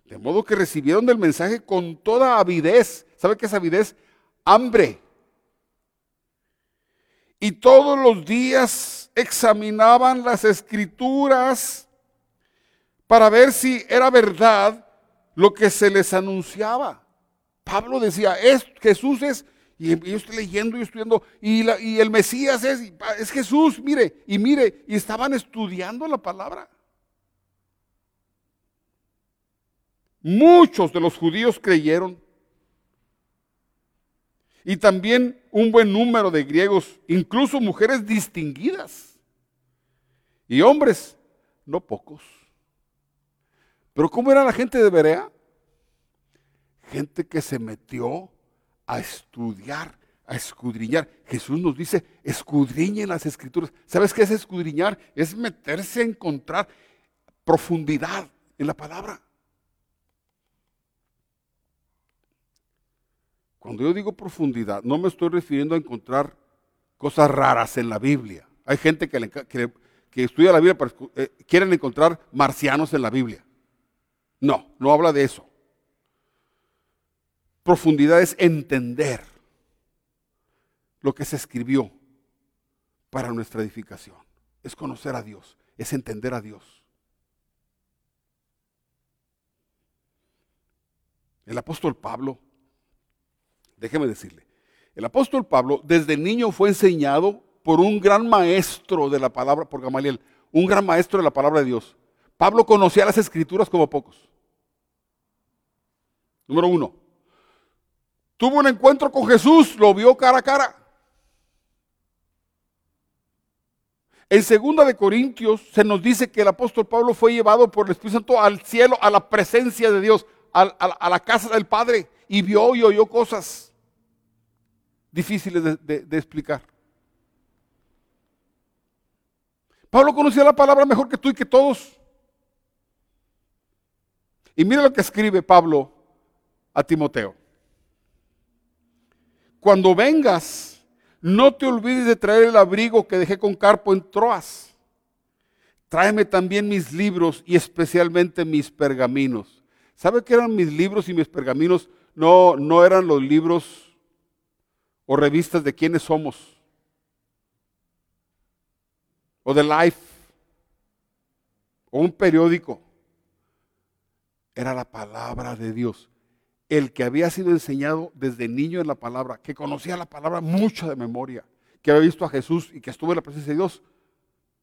de modo que recibieron el mensaje con toda avidez. ¿Sabe qué es avidez? Hambre. Y todos los días examinaban las escrituras para ver si era verdad lo que se les anunciaba. Pablo decía, es, Jesús es, y yo estoy leyendo y estudiando, y, y el Mesías es, es Jesús, mire, y mire, y estaban estudiando la palabra. Muchos de los judíos creyeron. Y también un buen número de griegos, incluso mujeres distinguidas. Y hombres, no pocos. Pero ¿cómo era la gente de Berea? Gente que se metió a estudiar, a escudriñar. Jesús nos dice, escudriñen las escrituras. ¿Sabes qué es escudriñar? Es meterse a encontrar profundidad en la palabra. Cuando yo digo profundidad, no me estoy refiriendo a encontrar cosas raras en la Biblia. Hay gente que, estudia la Biblia, pero eh, quieren encontrar marcianos en la Biblia. No, no habla de eso. Profundidad es entender lo que se escribió para nuestra edificación. Es conocer a Dios, es entender a Dios. El apóstol Pablo Déjeme decirle, el apóstol Pablo desde niño fue enseñado por un gran maestro de la palabra, por Gamaliel, un gran maestro de la palabra de Dios. Pablo conocía las escrituras como pocos. Número uno, tuvo un encuentro con Jesús, lo vio cara a cara. En segunda de Corintios se nos dice que el apóstol Pablo fue llevado por el Espíritu Santo al cielo, a la presencia de Dios, a, la casa del Padre, y vio y oyó cosas difíciles de, explicar. Pablo conocía la palabra mejor que tú y que todos. Y mira lo que escribe Pablo a Timoteo. Cuando vengas, no te olvides de traer el abrigo que dejé con Carpo en Troas. Tráeme también mis libros y especialmente mis pergaminos. ¿Sabe qué eran mis libros y mis pergaminos? No, no eran los libros o revistas de quiénes somos, o de Life, o un periódico. Era la palabra de Dios. El que había sido enseñado desde niño en la palabra, que conocía la palabra mucho de memoria, que había visto a Jesús y que estuvo en la presencia de Dios,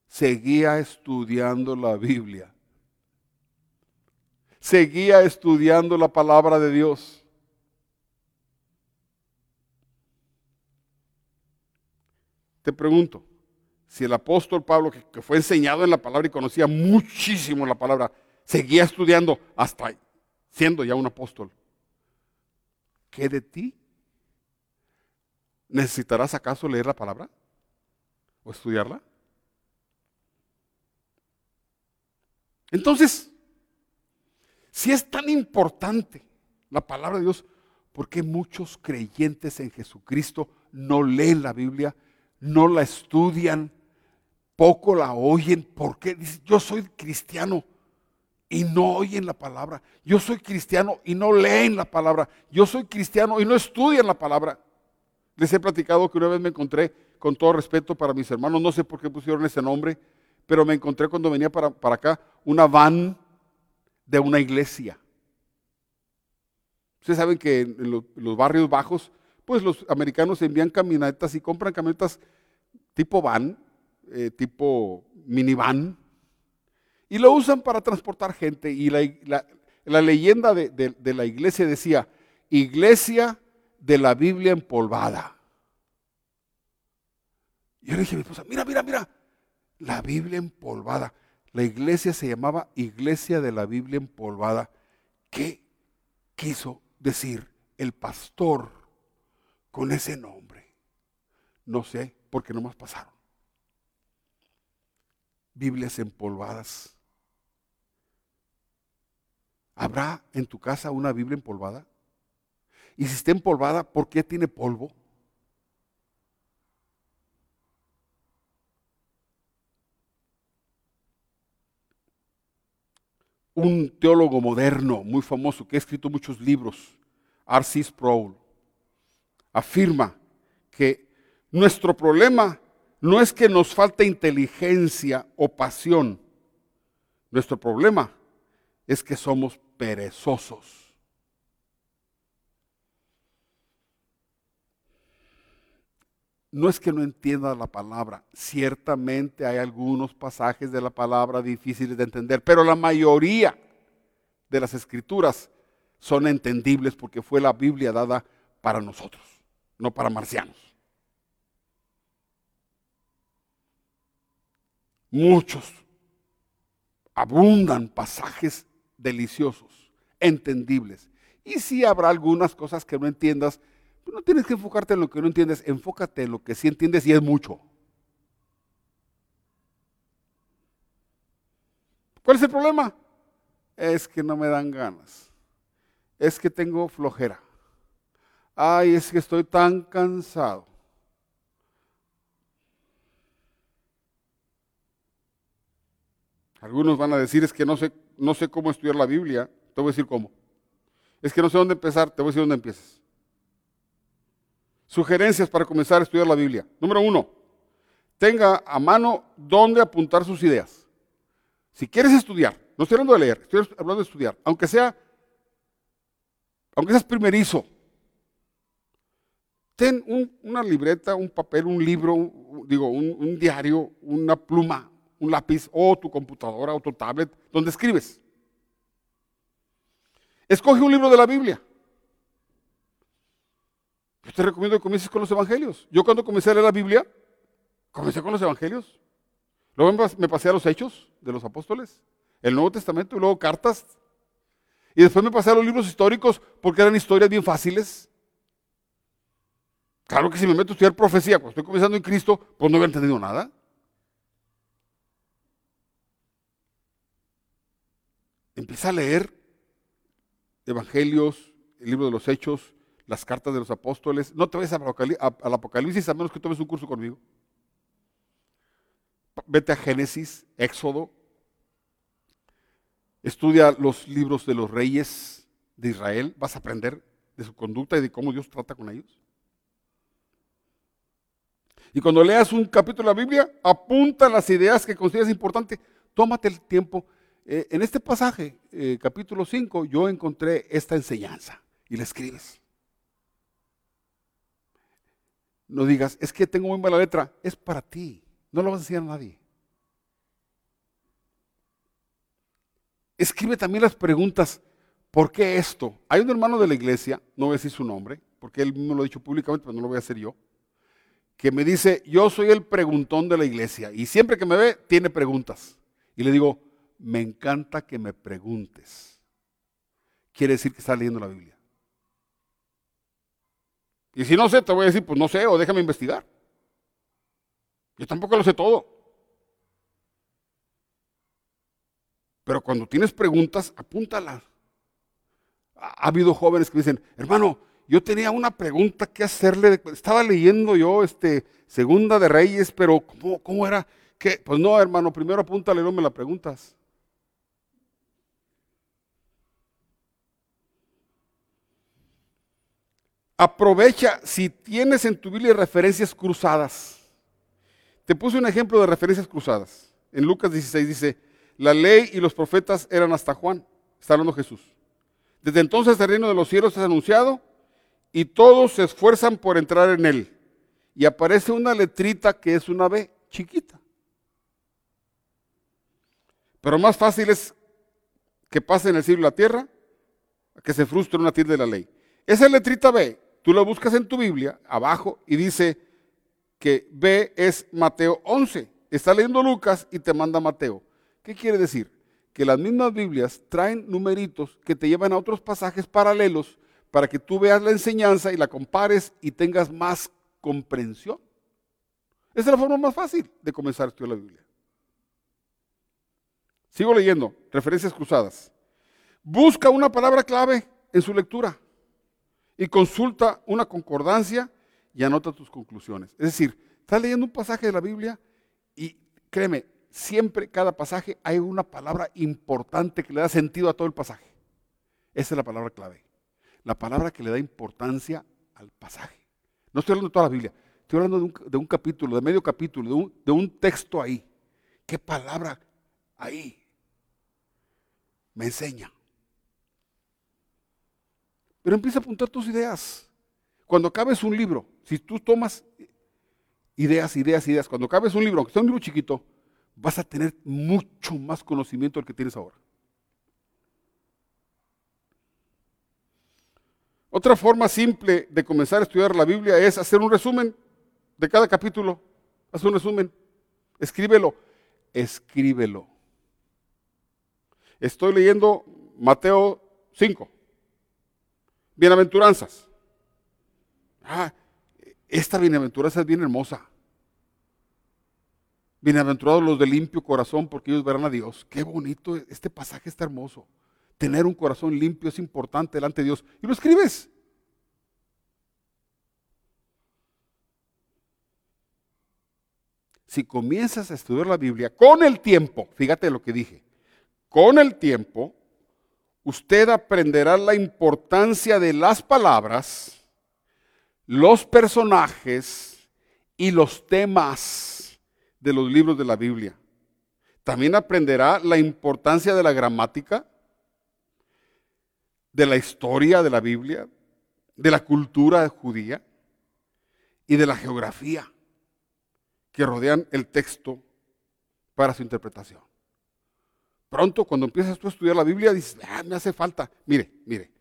seguía estudiando la Biblia. Seguía estudiando la palabra de Dios. Te pregunto, si el apóstol Pablo, que, fue enseñado en la palabra y conocía muchísimo la palabra, seguía estudiando hasta siendo ya un apóstol, ¿qué de ti? ¿Necesitarás acaso leer la palabra o estudiarla? Entonces, si es tan importante la palabra de Dios, ¿por qué muchos creyentes en Jesucristo no leen la Biblia, no la estudian, poco la oyen? ¿Por qué? Yo soy cristiano y no oyen la palabra. Yo soy cristiano y no leen la palabra. Yo soy cristiano y no estudian la palabra. Les he platicado que una vez me encontré, con todo respeto para mis hermanos, no sé por qué pusieron ese nombre, pero me encontré cuando venía para, acá una van de una iglesia. Ustedes saben que en los, barrios bajos, pues los americanos envían camionetas y compran camionetas tipo van, eh, tipo minivan, y lo usan para transportar gente. Y la, leyenda de, de, la iglesia decía, iglesia de la Biblia empolvada. Y yo le dije a mi esposa, mira, mira, mira, la Biblia empolvada. La iglesia se llamaba Iglesia de la Biblia empolvada. ¿Qué quiso decir el pastor con ese nombre? No sé, porque no más pasaron. Biblias empolvadas. ¿Habrá en tu casa una Biblia empolvada? Y si está empolvada, ¿por qué tiene polvo? un teólogo moderno muy famoso que ha escrito muchos libros, R.C. Sproul, afirma que nuestro problema no es que nos falte inteligencia o pasión, nuestro problema es que somos perezosos. No es que no entienda la palabra, ciertamente hay algunos pasajes de la palabra difíciles de entender, pero la mayoría de las escrituras son entendibles porque fue la Biblia dada para nosotros, no para marcianos. Muchos abundan pasajes deliciosos, entendibles. Y si habrá algunas cosas que no entiendas, no tienes que enfocarte en lo que no entiendes, enfócate en lo que sí entiendes y es mucho. ¿Cuál es el problema? Es que no me dan ganas. Es que tengo flojera. Ay, es que estoy tan cansado. Algunos van a decir, es que no sé, no sé cómo estudiar la Biblia. Te voy a decir cómo. Es que no sé dónde empezar, te voy a decir dónde empieces. Sugerencias para comenzar a estudiar la Biblia. Número uno, tenga a mano dónde apuntar sus ideas. Si quieres estudiar, no estoy hablando de leer, estoy hablando de estudiar, aunque sea, aunque seas primerizo, ten una libreta, un papel, un libro, digo, un diario, una pluma, un lápiz o tu computadora o tu tablet donde escribes. Escoge un libro de la Biblia. Yo te recomiendo que comiences con los evangelios. Yo cuando comencé a leer la Biblia, comencé con los evangelios. Luego me pasé a los hechos de los apóstoles, el Nuevo Testamento y luego cartas. Y después me pasé a los libros históricos porque eran historias bien fáciles. Claro que si me meto a estudiar profecía cuando estoy comenzando en Cristo, pues no había entendido nada. Empieza a leer evangelios, el libro de los hechos, las cartas de los apóstoles. No te vayas al Apocalipsis a menos que tomes un curso conmigo. Vete a Génesis, Éxodo. Estudia los libros de los reyes de Israel. Vas a aprender de su conducta y de cómo Dios trata con ellos. Y cuando leas un capítulo de la Biblia, apunta las ideas que consideras importantes. Tómate el tiempo. Eh, en este pasaje, eh, capítulo 5, yo encontré esta enseñanza y la escribes. no digas, es que tengo muy mala letra, es para ti, no lo vas a decir a nadie. Escribe también las preguntas, ¿por qué esto? Hay un hermano de la iglesia, no voy a decir su nombre, porque él mismo lo ha dicho públicamente, pero no lo voy a hacer yo, que me dice, yo soy el preguntón de la iglesia y siempre que me ve tiene preguntas. Y le digo, me encanta que me preguntes. Quiere decir que está leyendo la Biblia. Y si no sé, te voy a decir, pues no sé, o déjame investigar. Yo tampoco lo sé todo. Pero cuando tienes preguntas, apúntalas. Ha habido jóvenes que dicen, hermano, yo tenía una pregunta que hacerle. Estaba leyendo yo este, Segunda de Reyes, pero ¿cómo, cómo era? ¿Qué? Pues no, hermano, primero apúntale, no me la preguntas. Aprovecha si tienes en tu Biblia referencias cruzadas. Te puse un ejemplo de referencias cruzadas. En Lucas 16 dice, la ley y los profetas eran hasta Juan. Está hablando Jesús. Desde entonces el reino de los cielos es anunciado y todos se esfuerzan por entrar en él. Y aparece una letrita que es una B chiquita. Pero más fácil es que pase en el cielo la tierra que se frustre una tilde de la ley. Esa letrita B Tú lo buscas en tu Biblia, abajo, y dice que B es Mateo 11. Está leyendo Lucas y te manda Mateo. ¿Qué quiere decir? Que las mismas Biblias traen numeritos que te llevan a otros pasajes paralelos para que tú veas la enseñanza y la compares y tengas más comprensión. Esa es la forma más fácil de comenzar a estudiar la Biblia. Sigo leyendo, referencias cruzadas. Busca una palabra clave en su lectura y consulta una concordancia y anota tus conclusiones. Es decir, estás leyendo un pasaje de la Biblia y créeme, siempre cada pasaje hay una palabra importante que le da sentido a todo el pasaje. Esa es la palabra clave. La palabra que le da importancia al pasaje. No estoy hablando de toda la Biblia, estoy hablando de un, capítulo, de medio capítulo, de un, de un texto ahí. ¿Qué palabra ahí me enseña? Pero empieza a apuntar tus ideas. Cuando acabes un libro, si tú tomas ideas, ideas, ideas, cuando acabes un libro, aunque sea un libro chiquito, vas a tener mucho más conocimiento del que tienes ahora. Otra forma simple de comenzar a estudiar la Biblia es hacer un resumen de cada capítulo. Haz un resumen. Escríbelo. Escríbelo. Estoy leyendo Mateo 5 bienaventuranzas. Ah, esta bienaventuranza es bien hermosa. Bienaventurados los de limpio corazón, porque ellos verán a Dios. Qué bonito, este pasaje está hermoso. Tener un corazón limpio es importante delante de Dios. Y lo escribes. Si comienzas a estudiar la Biblia con el tiempo, fíjate lo que dije, con el tiempo, usted aprenderá la importancia de las palabras, los personajes y los temas de los libros de la Biblia. También aprenderá la importancia de la gramática, de la historia de la Biblia, de la cultura judía y de la geografía que rodean el texto para su interpretación. Pronto, cuando empiezas tú a estudiar la Biblia, dices, ah, me hace falta. Mire, mire.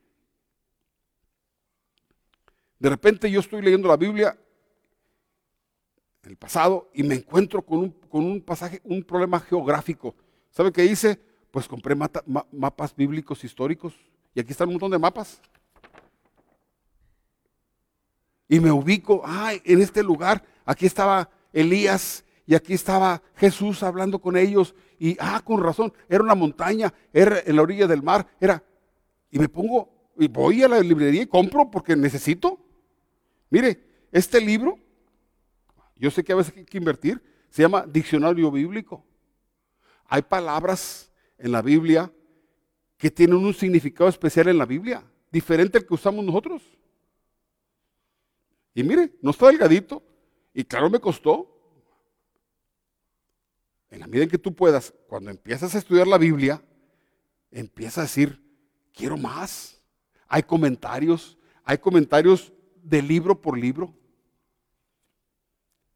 De repente yo estoy leyendo la Biblia el pasado y me encuentro con un, con un pasaje, un problema geográfico. ¿Sabe qué hice? Pues compré mapas bíblicos históricos y aquí están un montón de mapas. Y me ubico, ay, en este lugar, aquí estaba Elías y aquí estaba Jesús hablando con ellos y, ah, con razón, era una montaña, era en la orilla del mar, era, y me pongo, y voy a la librería y compro porque necesito. Mire, este libro, yo sé que a veces hay que invertir, se llama Diccionario Bíblico. Hay palabras en la Biblia que tienen un significado especial en la Biblia, diferente al que usamos nosotros. Y mire, no está delgadito, y claro me costó, en la medida en que tú puedas, cuando empiezas a estudiar la Biblia, empieza a decir, quiero más. Hay comentarios, hay comentarios de libro por libro.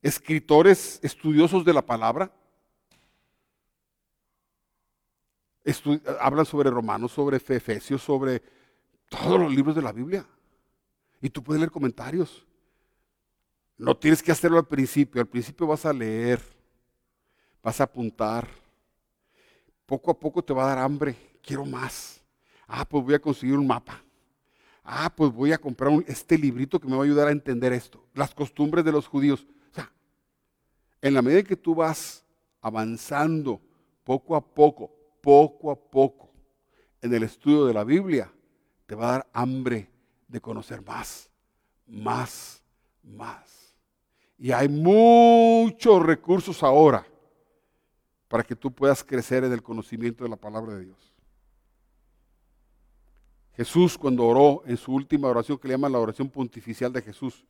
escritores estudiosos de la palabra. hablan sobre Romanos, sobre Efesios, sobre todos los libros de la Biblia. Y tú puedes leer comentarios. No tienes que hacerlo al principio. Al principio vas a leer, vas a apuntar. Poco a poco te va a dar hambre. Quiero más. Ah, pues voy a conseguir un mapa. Ah, pues voy a comprar este librito que me va a ayudar a entender esto. Las costumbres de los judíos. O sea, en la medida que tú vas avanzando poco a poco, poco a poco en el estudio de la Biblia, te va a dar hambre de conocer más, más, más. Y hay muchos recursos ahora para que tú puedas crecer en el conocimiento de la palabra de Dios. Jesús cuando oró en su última oración, que le llaman la oración pontificial de Jesús,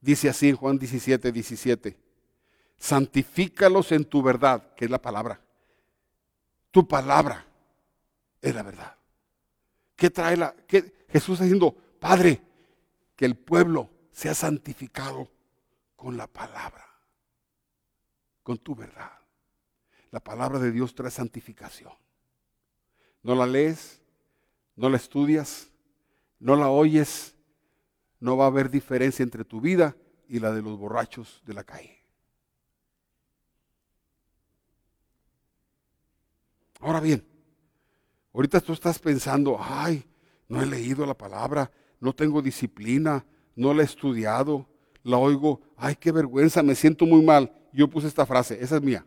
dice así en Juan 17, 17, santifícalos en tu verdad, que es la palabra. Tu palabra es la verdad. ¿Qué trae la? Qué, Jesús está diciendo, Padre, que el pueblo sea santificado con la palabra, con tu verdad. La palabra de Dios trae santificación. No la lees, no la estudias, no la oyes, no va a haber diferencia entre tu vida y la de los borrachos de la calle. Ahora bien, ahorita tú estás pensando, ay, no he leído la palabra, no tengo disciplina, no la he estudiado, la oigo, ay, qué vergüenza, me siento muy mal. Yo puse esta frase, esa es mía.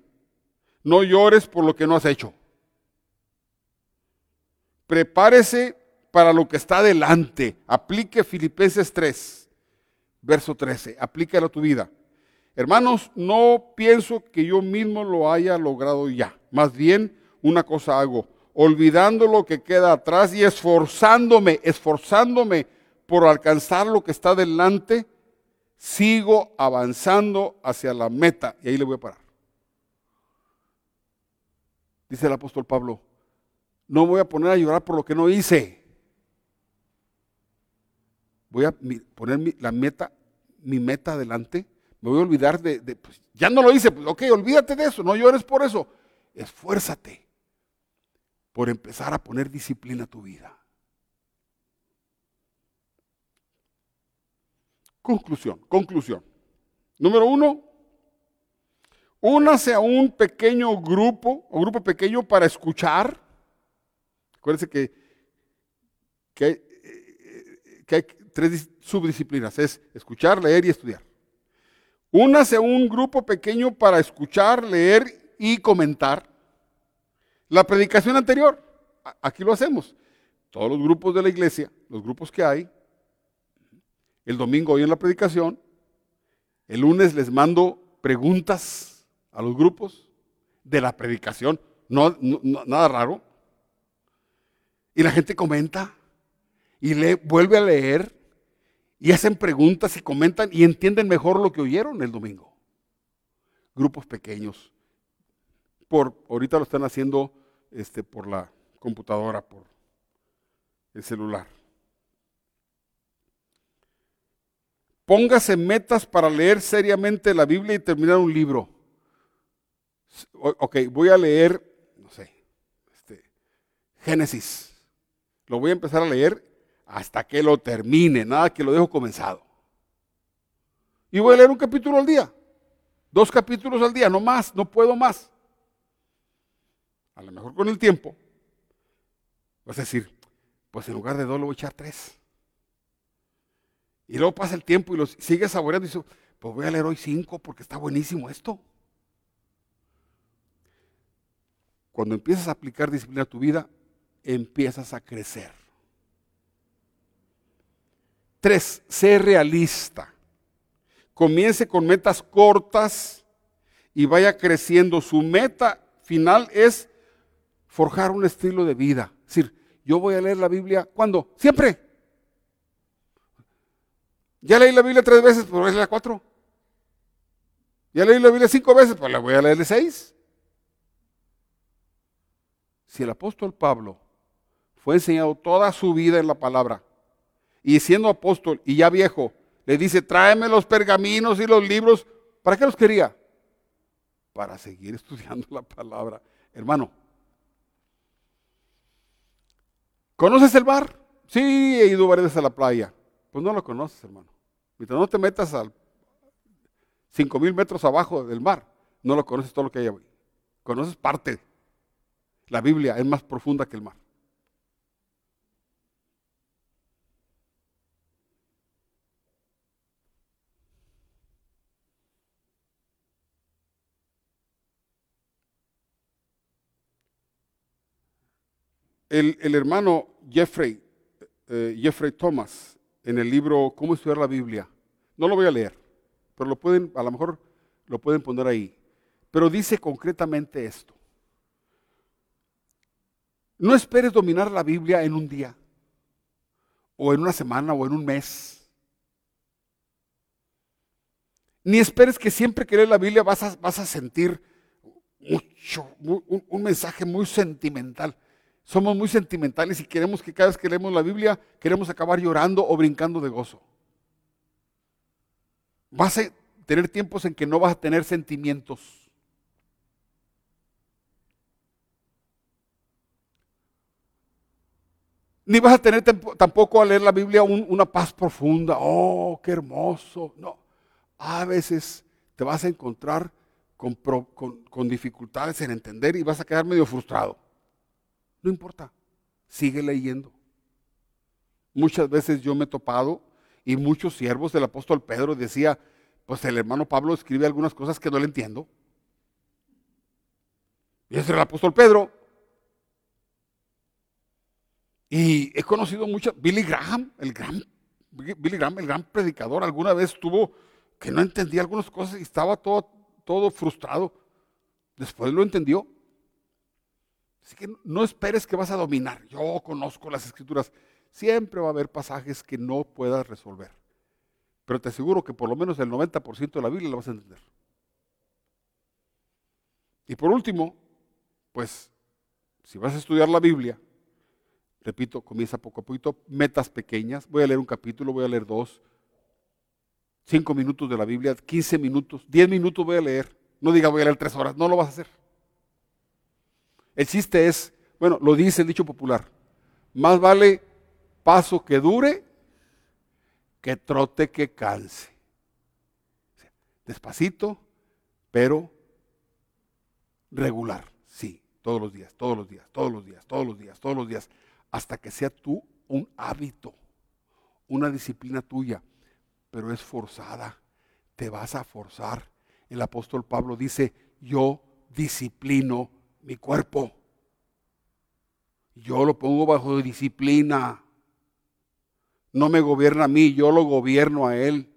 No llores por lo que no has hecho. Prepárese para lo que está delante. Aplique Filipenses 3, verso 13. Aplícalo a tu vida. Hermanos, no pienso que yo mismo lo haya logrado ya. Más bien, una cosa hago, olvidando lo que queda atrás y esforzándome, esforzándome por alcanzar lo que está delante, sigo avanzando hacia la meta. Y ahí le voy a parar. Dice el apóstol Pablo, no voy a poner a llorar por lo que no hice. Voy a poner la meta, mi meta adelante. Me voy a olvidar de, pues, ya no lo hice, pues, ok, olvídate de eso, no llores por eso. Esfuérzate por empezar a poner disciplina a tu vida. Conclusión, conclusión. Número uno, únase a un pequeño grupo, o grupo pequeño para escuchar. Acuérdense que, que, hay, que hay tres subdisciplinas, es escuchar, leer y estudiar. Únase a un grupo pequeño para escuchar, leer y comentar. La predicación anterior, aquí lo hacemos. Todos los grupos de la iglesia, los grupos que hay, el domingo hoy en la predicación, el lunes les mando preguntas a los grupos de la predicación, no, nada raro. Y la gente comenta y le, vuelve a leer y hacen preguntas y comentan y entienden mejor lo que oyeron el domingo. Grupos pequeños. Por, ahorita lo están haciendo este, por la computadora, por el celular. Póngase metas para leer seriamente la Biblia y terminar un libro. Ok, voy a leer, no sé, este, Génesis. Lo voy a empezar a leer hasta que lo termine, nada que lo dejo comenzado. Y voy a leer un capítulo al día, dos capítulos al día, no más, no puedo más. A lo mejor con el tiempo vas a decir, pues en lugar de dos lo voy a echar tres. Y luego pasa el tiempo y lo sigues saboreando y dices, pues voy a leer hoy cinco porque está buenísimo esto. Cuando empiezas a aplicar disciplina a tu vida, empiezas a crecer. Tres, sé realista. Comience con metas cortas y vaya creciendo. Su meta final es forjar un estilo de vida. Es decir, yo voy a leer la Biblia, ¿cuándo? Siempre. Ya leí la Biblia tres veces, pues voy a leer cuatro. Ya leí la Biblia cinco veces, pues la voy a leer seis. Si el apóstol Pablo fue enseñado toda su vida en la palabra, y siendo apóstol y ya viejo, le dice, tráeme los pergaminos y los libros. ¿Para qué los quería? Para seguir estudiando la palabra. Hermano, ¿conoces el mar? Sí, he ido varias veces a la playa. Pues no lo conoces, hermano. Mientras no te metas al 5 mil metros abajo del mar, no lo conoces todo lo que hay ahí. Conoces parte. La Biblia es más profunda que el mar. El, hermano Jeffrey, eh, Jeffrey Thomas, en el libro Cómo estudiar la Biblia, no lo voy a leer, pero lo pueden, a lo mejor lo pueden poner ahí. Pero dice concretamente esto. No esperes dominar la Biblia en un día, o en una semana, o en un mes. Ni esperes que siempre que lees la Biblia vas a, vas a sentir mucho, un mensaje muy sentimental. Somos muy sentimentales y queremos que cada vez que leemos la Biblia queremos acabar llorando o brincando de gozo. Vas a tener tiempos en que no vas a tener sentimientos. Ni vas a tener tampoco a leer la Biblia una paz profunda. Oh, qué hermoso. No. A veces te vas a encontrar con, con dificultades en entender y vas a quedar medio frustrado. No importa, sigue leyendo. Muchas veces yo me he topado y muchos siervos del apóstol Pedro decía, pues el hermano Pablo escribe algunas cosas que no le entiendo. Y es el apóstol Pedro. Y he conocido mucho, Billy Graham, el gran, Billy Graham, el gran predicador, alguna vez tuvo que no entendía algunas cosas y estaba todo, todo frustrado. Después lo entendió. Así que no esperes que vas a dominar. Yo conozco las escrituras. Siempre va a haber pasajes que no puedas resolver. Pero te aseguro que por lo menos el 90% de la Biblia la vas a entender. Y por último, pues, si vas a estudiar la Biblia, repito, comienza poco a poquito, metas pequeñas. Voy a leer un capítulo, voy a leer dos, cinco minutos de la Biblia, 15 minutos, 10 minutos voy a leer. No diga voy a leer tres horas, no lo vas a hacer. El chiste es, bueno, lo dice el dicho popular, más vale paso que dure que trote que canse. Despacito, pero regular, sí, todos los días, todos los días, todos los días, todos los días, todos los días, hasta que sea tú un hábito, una disciplina tuya, pero es forzada, te vas a forzar. El apóstol Pablo dice, yo disciplino mi cuerpo. Yo lo pongo bajo disciplina. No me gobierna a mí, yo lo gobierno a él.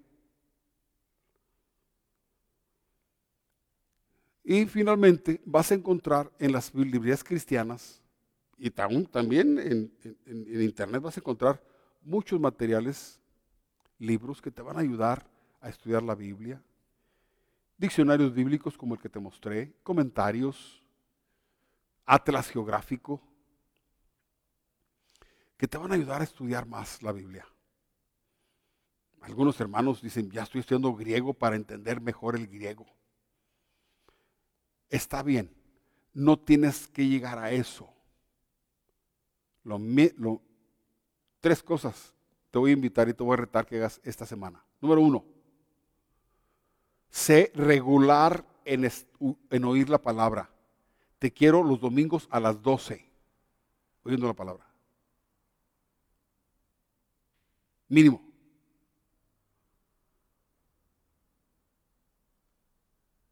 Y finalmente vas a encontrar en las librerías cristianas y también en, en, internet vas a encontrar muchos materiales, libros que te van a ayudar a estudiar la Biblia, diccionarios bíblicos como el que te mostré, comentarios, atlas geográfico, que te van a ayudar a estudiar más la Biblia. Algunos hermanos dicen, ya estoy estudiando griego para entender mejor el griego. Está bien, no tienes que llegar a eso. tres cosas te voy a invitar y te voy a retar que hagas esta semana. Número uno, sé regular en, en oír la palabra te quiero los domingos a las 12, oyendo la palabra. Mínimo.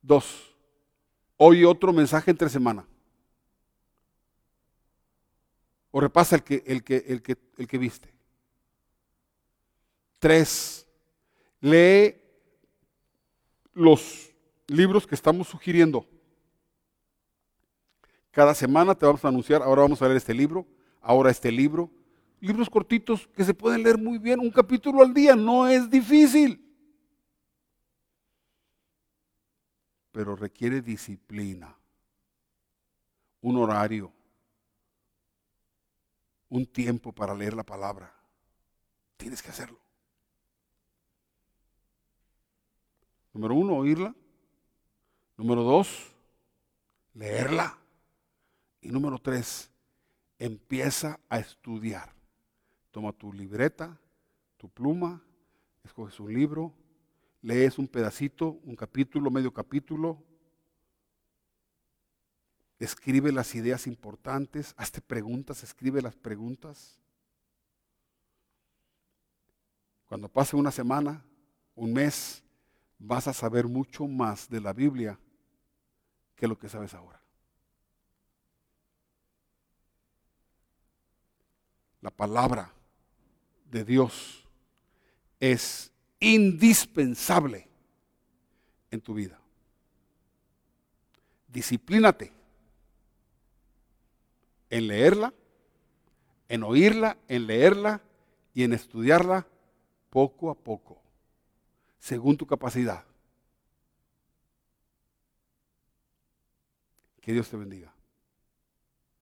Dos, hoy otro mensaje entre semana. O repasa el que, el que, el que, el que viste. Tres, lee los libros que estamos sugiriendo. Cada semana te vamos a anunciar, ahora vamos a leer este libro, ahora este libro. Libros cortitos que se pueden leer muy bien, un capítulo al día, no es difícil. Pero requiere disciplina, un horario, un tiempo para leer la palabra. Tienes que hacerlo. Número uno, oírla. Número dos, leerla. Y número tres, empieza a estudiar. Toma tu libreta, tu pluma, escoges un libro, lees un pedacito, un capítulo, medio capítulo, escribe las ideas importantes, hazte preguntas, escribe las preguntas. Cuando pase una semana, un mes, vas a saber mucho más de la Biblia que lo que sabes ahora. La palabra de Dios es indispensable en tu vida. Disciplínate en leerla, en oírla, en leerla y en estudiarla poco a poco, según tu capacidad. Que Dios te bendiga.